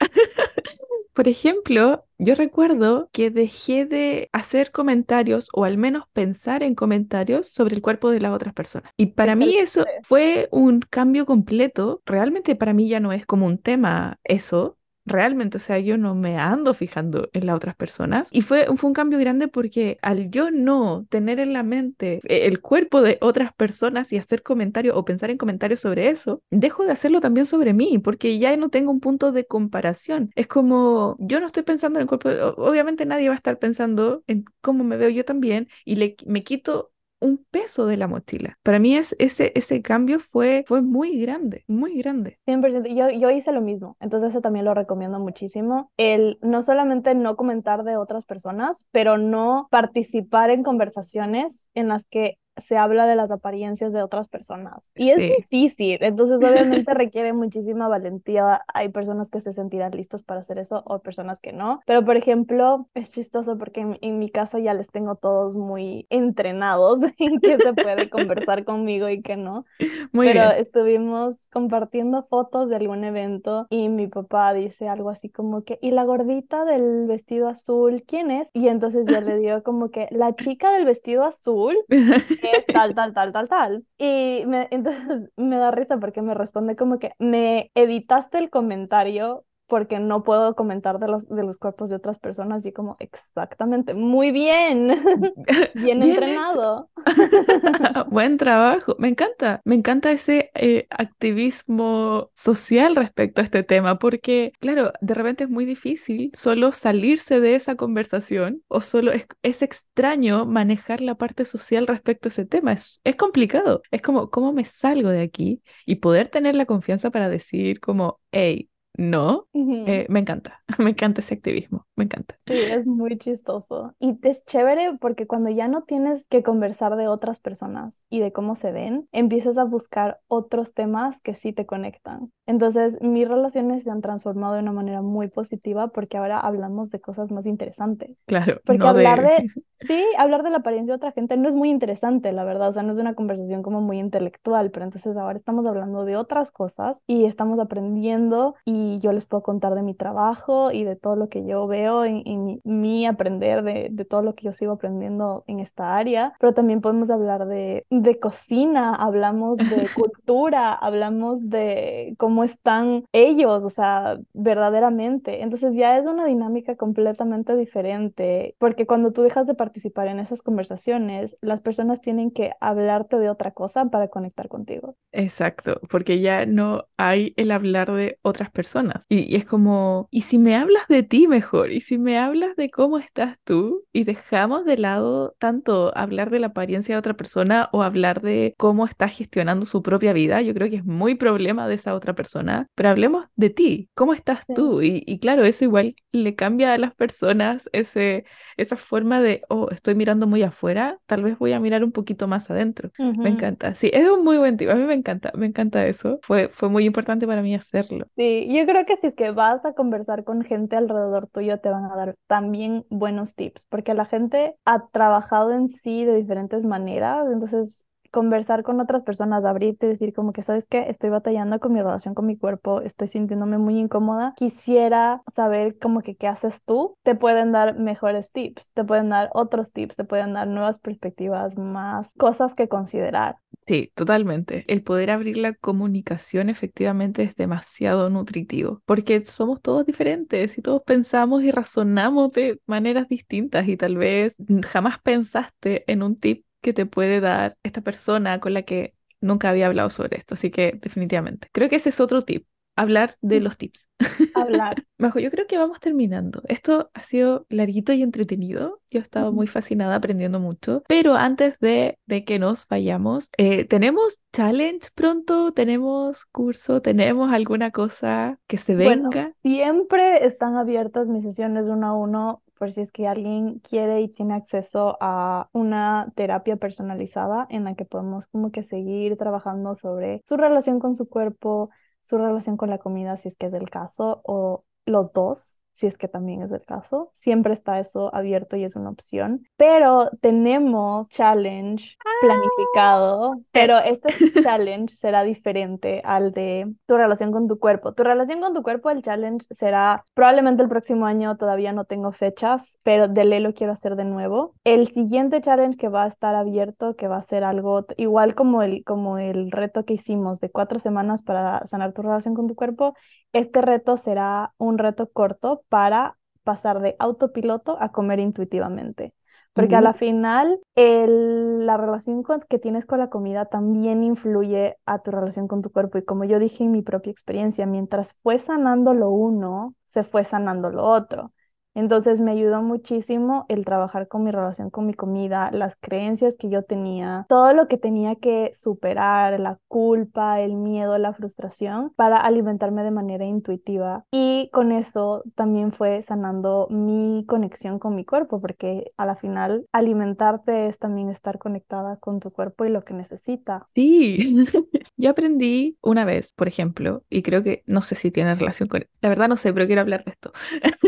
Por ejemplo, yo recuerdo que dejé de hacer comentarios o al menos pensar en comentarios sobre el cuerpo de las otras personas. Y para mí eso fue un cambio completo. Realmente para mí ya no es como un tema eso, realmente, o sea, yo no me ando fijando en las otras personas. Y fue, fue un cambio grande porque al yo no tener en la mente eh, el cuerpo de otras personas y hacer comentarios o pensar en comentarios sobre eso, dejo de hacerlo también sobre mí porque ya no tengo un punto de comparación. Es como, yo no estoy pensando en el cuerpo, obviamente nadie va a estar pensando en cómo me veo yo también y le, me quito un peso de la mochila. Para mí es, ese, ese cambio fue, fue muy grande, muy grande. 100%. Yo, yo hice lo mismo, entonces eso también lo recomiendo muchísimo. El no solamente no comentar de otras personas, pero no participar en conversaciones en las que se habla de las apariencias de otras personas. Y es difícil, entonces obviamente requiere muchísima valentía. Hay personas que se sentirán listos para hacer eso o personas que no. Pero por ejemplo, es chistoso porque en, mi casa ya les tengo todos muy entrenados en que se puede conversar conmigo y que no. Muy Pero estuvimos compartiendo fotos de algún evento y mi papá dice algo así como que, ¿y la gordita del vestido azul quién es? Y entonces yo le digo como que la chica del vestido azul tal, tal, tal, tal, tal. Y me, entonces me da risa porque me responde como que me editaste el comentario porque no puedo comentar de los, de los cuerpos de otras personas y como exactamente, muy bien, bien, entrenado. Buen trabajo, me encanta, me encanta ese eh, activismo social respecto a este tema, porque claro, de repente es muy difícil solo salirse de esa conversación o solo es, es extraño manejar la parte social respecto a ese tema, es, es complicado, es como, ¿cómo me salgo de aquí? Y poder tener la confianza para decir como, hey, no, eh, me encanta, me encanta ese activismo, me encanta. Sí, es muy chistoso. Y es chévere porque cuando ya no tienes que conversar de otras personas y de cómo se ven, empiezas a buscar otros temas que sí te conectan. Entonces, mis relaciones se han transformado de una manera muy positiva porque ahora hablamos de cosas más interesantes. Claro. Porque hablar de... Sí, hablar de la apariencia de otra gente no es muy interesante, la verdad. O sea, no es una conversación como muy intelectual, pero entonces ahora estamos hablando de otras cosas y estamos aprendiendo y yo les puedo contar de mi trabajo y de todo lo que yo veo en, mi, aprender, de, de, todo lo que yo sigo aprendiendo en esta área, pero también podemos hablar de, de cocina, hablamos de cultura, hablamos de cómo están ellos, o sea, verdaderamente. Entonces ya es una dinámica completamente diferente, porque cuando tú dejas de participar en esas conversaciones, las personas tienen que hablarte de otra cosa para conectar contigo. Exacto, porque ya no hay el hablar de otras personas y, es como, ¿y si me hablas de ti mejor? ¿Y si me hablas de cómo estás tú? Y dejamos de lado tanto hablar de la apariencia de otra persona o hablar de cómo está gestionando su propia vida. Yo creo que es muy problema de esa otra persona, pero hablemos de ti, ¿cómo estás tú? Y, y, claro, eso igual le cambia a las personas ese, esa forma de, oh, estoy mirando muy afuera, tal vez voy a mirar un poquito más adentro. Me encanta. Sí, es un muy buen tipo. A mí me encanta, me encanta eso. Fue, fue muy importante para mí hacerlo. Sí, yo creo que si es que vas a conversar con gente alrededor tuyo, te van a dar también buenos tips, porque la gente ha trabajado en sí de diferentes maneras, entonces conversar con otras personas, abrirte y decir como que, ¿sabes qué? Estoy batallando con mi relación con mi cuerpo, estoy sintiéndome muy incómoda, quisiera saber como que qué haces tú, te pueden dar mejores tips, te pueden dar otros tips, te pueden dar nuevas perspectivas, más cosas que considerar. Sí, totalmente. El poder abrir la comunicación efectivamente es demasiado nutritivo, porque somos todos diferentes y todos pensamos y razonamos de maneras distintas y tal vez jamás pensaste en un tip que te puede dar esta persona con la que nunca había hablado sobre esto. Así que definitivamente. Creo que ese es otro tip. Hablar de los tips. Hablar. Majo, yo creo que vamos terminando. Esto ha sido larguito y entretenido. Yo he estado muy fascinada aprendiendo mucho. Pero antes de, de que nos vayamos, eh, ¿tenemos challenge pronto? ¿Tenemos curso? ¿Tenemos alguna cosa que se venga? siempre están abiertas mis sesiones uno a uno por si es que alguien quiere y tiene acceso a una terapia personalizada en la que podemos como que seguir trabajando sobre su relación con su cuerpo, su relación con la comida, si es que es el caso, o los dos, si es que también es el caso. Siempre está eso abierto y es una opción. Pero tenemos challenge planificado, ah. pero este challenge será diferente al de tu relación con tu cuerpo. Tu relación con tu cuerpo, el challenge será probablemente el próximo año, todavía no tengo fechas, pero de ley lo quiero hacer de nuevo. El siguiente challenge que va a estar abierto, que va a ser algo igual como el, como el reto que hicimos de cuatro semanas para sanar tu relación con tu cuerpo, este reto será un reto corto para pasar de autopiloto a comer intuitivamente. Porque a la final, la relación que tienes con la comida también influye a tu relación con tu cuerpo. Y como yo dije en mi propia experiencia, mientras fue sanando lo uno, se fue sanando lo otro. Entonces me ayudó muchísimo el trabajar con mi relación con mi comida, las creencias que yo tenía, todo lo que tenía que superar, la culpa, el miedo, la frustración, para alimentarme de manera intuitiva. Y con eso también fue sanando mi conexión con mi cuerpo, porque a la final alimentarte es también estar conectada con tu cuerpo y lo que necesita. Sí, yo aprendí una vez, por ejemplo, y creo que no sé si tiene relación con... La verdad no sé, pero quiero hablar de esto.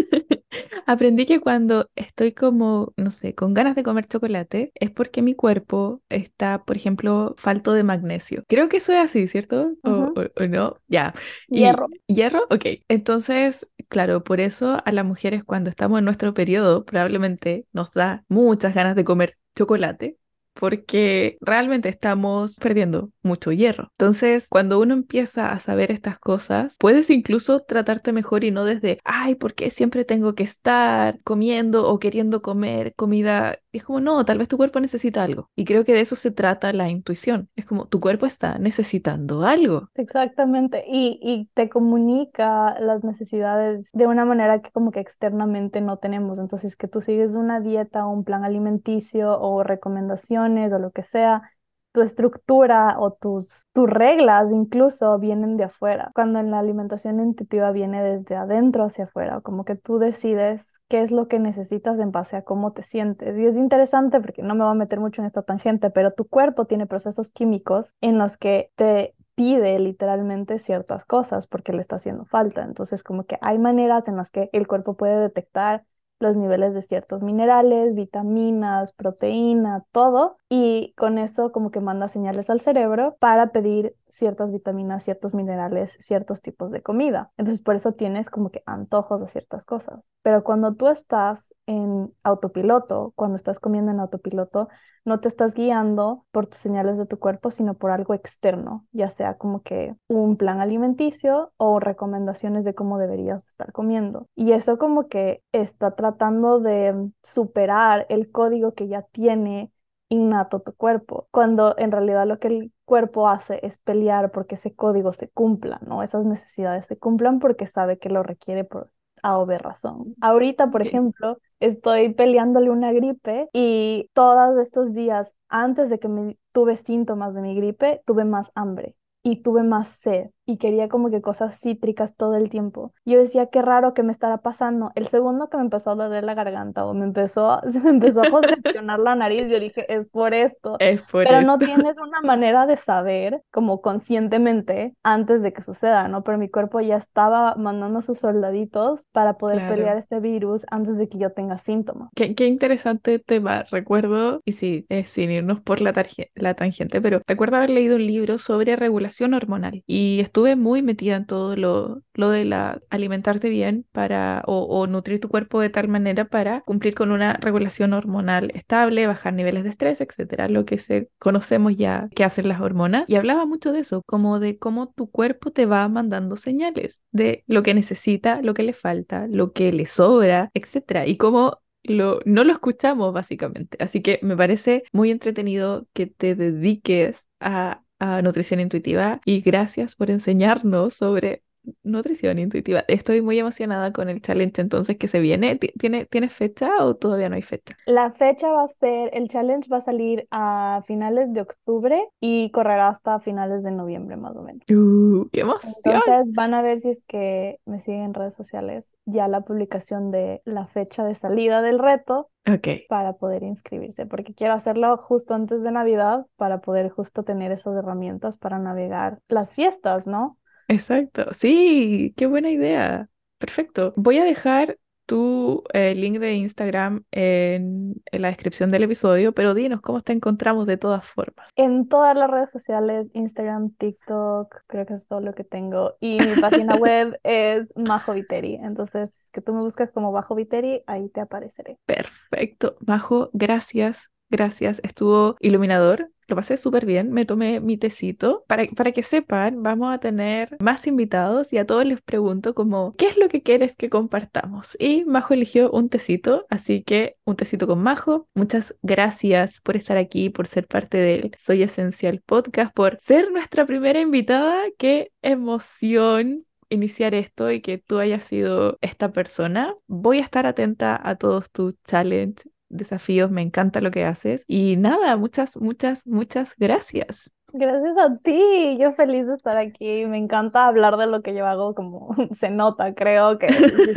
Aprendí que cuando estoy como, no sé, con ganas de comer chocolate, es porque mi cuerpo está, por ejemplo, falto de magnesio. Creo que eso es así, ¿cierto? ¿O, no? Ya. Hierro. ¿Hierro? Ok. Entonces, claro, por eso a las mujeres cuando estamos en nuestro periodo, probablemente nos da muchas ganas de comer chocolate porque realmente estamos perdiendo mucho hierro. Entonces, cuando uno empieza a saber estas cosas, puedes incluso tratarte mejor y no desde, ay, ¿por qué siempre tengo que estar comiendo o queriendo comer comida? Es como, no, tal vez tu cuerpo necesita algo. Y creo que de eso se trata la intuición. Es como, tu cuerpo está necesitando algo. Exactamente. Y, y te comunica las necesidades de una manera que como que externamente no tenemos. Entonces, que tú sigues una dieta o un plan alimenticio o recomendaciones o lo que sea, tu estructura o tus, tus reglas incluso vienen de afuera, cuando en la alimentación intuitiva viene desde adentro hacia afuera, como que tú decides qué es lo que necesitas en base a cómo te sientes. Y es interesante porque no me voy a meter mucho en esta tangente, pero tu cuerpo tiene procesos químicos en los que te pide literalmente ciertas cosas porque le está haciendo falta. Entonces, como que hay maneras en las que el cuerpo puede detectar los niveles de ciertos minerales, vitaminas, proteína, todo, y con eso como que manda señales al cerebro para pedir ciertas vitaminas, ciertos minerales, ciertos tipos de comida. Entonces por eso tienes como que antojos de ciertas cosas. Pero cuando tú estás en autopiloto, cuando estás comiendo en autopiloto, no te estás guiando por tus señales de tu cuerpo, sino por algo externo, ya sea como que un plan alimenticio o recomendaciones de cómo deberías estar comiendo. Y eso como que está tratando de superar el código que ya tiene innato tu cuerpo, cuando en realidad lo que el cuerpo hace es pelear porque ese código se cumpla, ¿no? Esas necesidades se cumplan porque sabe que lo requiere por A o B razón. Ahorita, por ejemplo, estoy peleándole una gripe y todos estos días antes de que tuve síntomas de mi gripe, tuve más hambre y tuve más sed y quería como que cosas cítricas todo el tiempo. Yo decía, qué raro que me estará pasando. El segundo que me empezó a doler la garganta o me empezó, se me empezó a congestionar la nariz, yo dije, es por esto. Es por Pero no tienes una manera de saber como conscientemente antes de que suceda, ¿no? Pero mi cuerpo ya estaba mandando a sus soldaditos para poder pelear este virus antes de que yo tenga síntomas. Qué, qué interesante tema. Recuerdo, y sí, es sin irnos por la, la tangente, pero recuerdo haber leído un libro sobre regulación hormonal y estuve estuve muy metida en todo lo, lo de la alimentarte bien para o, nutrir tu cuerpo de tal manera para cumplir con una regulación hormonal estable, bajar niveles de estrés, etcétera, lo que se conocemos ya que hacen las hormonas. Y hablaba mucho de eso, como de cómo tu cuerpo te va mandando señales de lo que necesita, lo que le falta, lo que le sobra, etcétera, y cómo lo, no lo escuchamos básicamente. Así que me parece muy entretenido que te dediques a a Nutrición Intuitiva y gracias por enseñarnos sobre nutrición intuitiva. Estoy muy emocionada con el challenge entonces que se viene. ¿Tiene, ¿Tiene fecha o todavía no hay fecha? La fecha va a ser, el challenge va a salir a finales de octubre y correrá hasta finales de noviembre más o menos. Uh, ¡Qué emoción! Entonces van a ver si es que me siguen en redes sociales ya la publicación de la fecha de salida del reto Okay. para poder inscribirse, porque quiero hacerlo justo antes de Navidad para poder justo tener esas herramientas para navegar las fiestas, ¿no? Exacto, sí, qué buena idea. Perfecto. Voy a dejar tu eh, link de Instagram en, la descripción del episodio, pero dinos cómo te encontramos de todas formas. En todas las redes sociales, Instagram, TikTok, creo que es todo lo que tengo. Y mi página web es Majo Viteri. Entonces, que tú me buscas como Bajo Viteri, ahí te apareceré. Perfecto. Majo, gracias. Gracias. Estuvo iluminador lo pasé súper bien, me tomé mi tecito. Para, para que sepan, vamos a tener más invitados y a todos les pregunto como, ¿qué es lo que quieres que compartamos? Y Majo eligió un tecito, así que un tecito con Majo. Muchas gracias por estar aquí, por ser parte del Soy Esencial Podcast, por ser nuestra primera invitada. ¡Qué emoción! iniciar esto y que tú hayas sido esta persona. Voy a estar atenta a todos tus challenges, desafíos, me encanta lo que haces. Y nada, muchas, muchas, muchas gracias. Gracias a ti, yo feliz de estar aquí. Me encanta hablar de lo que yo hago, como se nota, creo que,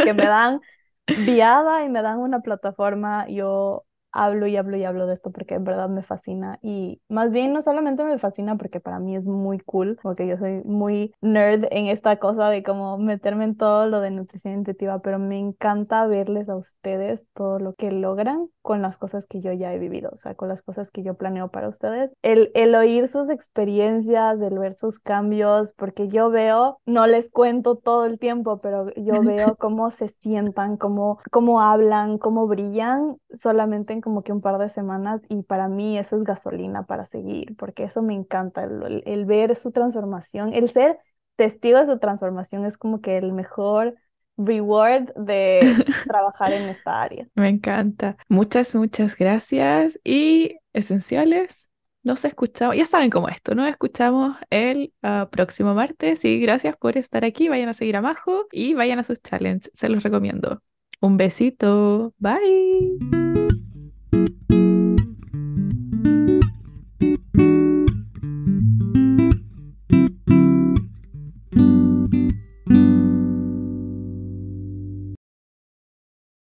que me dan viada y me dan una plataforma. Yo hablo y hablo y hablo de esto porque en verdad me fascina y más bien no solamente me fascina porque para mí es muy cool, porque yo soy muy nerd en esta cosa de cómo meterme en todo lo de nutrición intuitiva, pero me encanta verles a ustedes todo lo que logran con las cosas que yo ya he vivido, o sea, con las cosas que yo planeo para ustedes. El, el oír sus experiencias, el ver sus cambios, porque yo veo, no les cuento todo el tiempo, pero yo veo cómo se sientan, cómo, cómo hablan, cómo brillan solamente en como que un par de semanas y para mí eso es gasolina para seguir, porque eso me encanta, el, ver su transformación, el ser testigo de su transformación es como que el mejor reward de trabajar en esta área. Me encanta. Muchas, muchas gracias y esenciales. Nos escuchamos, ya saben cómo esto, nos escuchamos el ah, próximo martes y gracias por estar aquí. Vayan a seguir a Majo y vayan a sus challenges, se los recomiendo. Un besito, bye.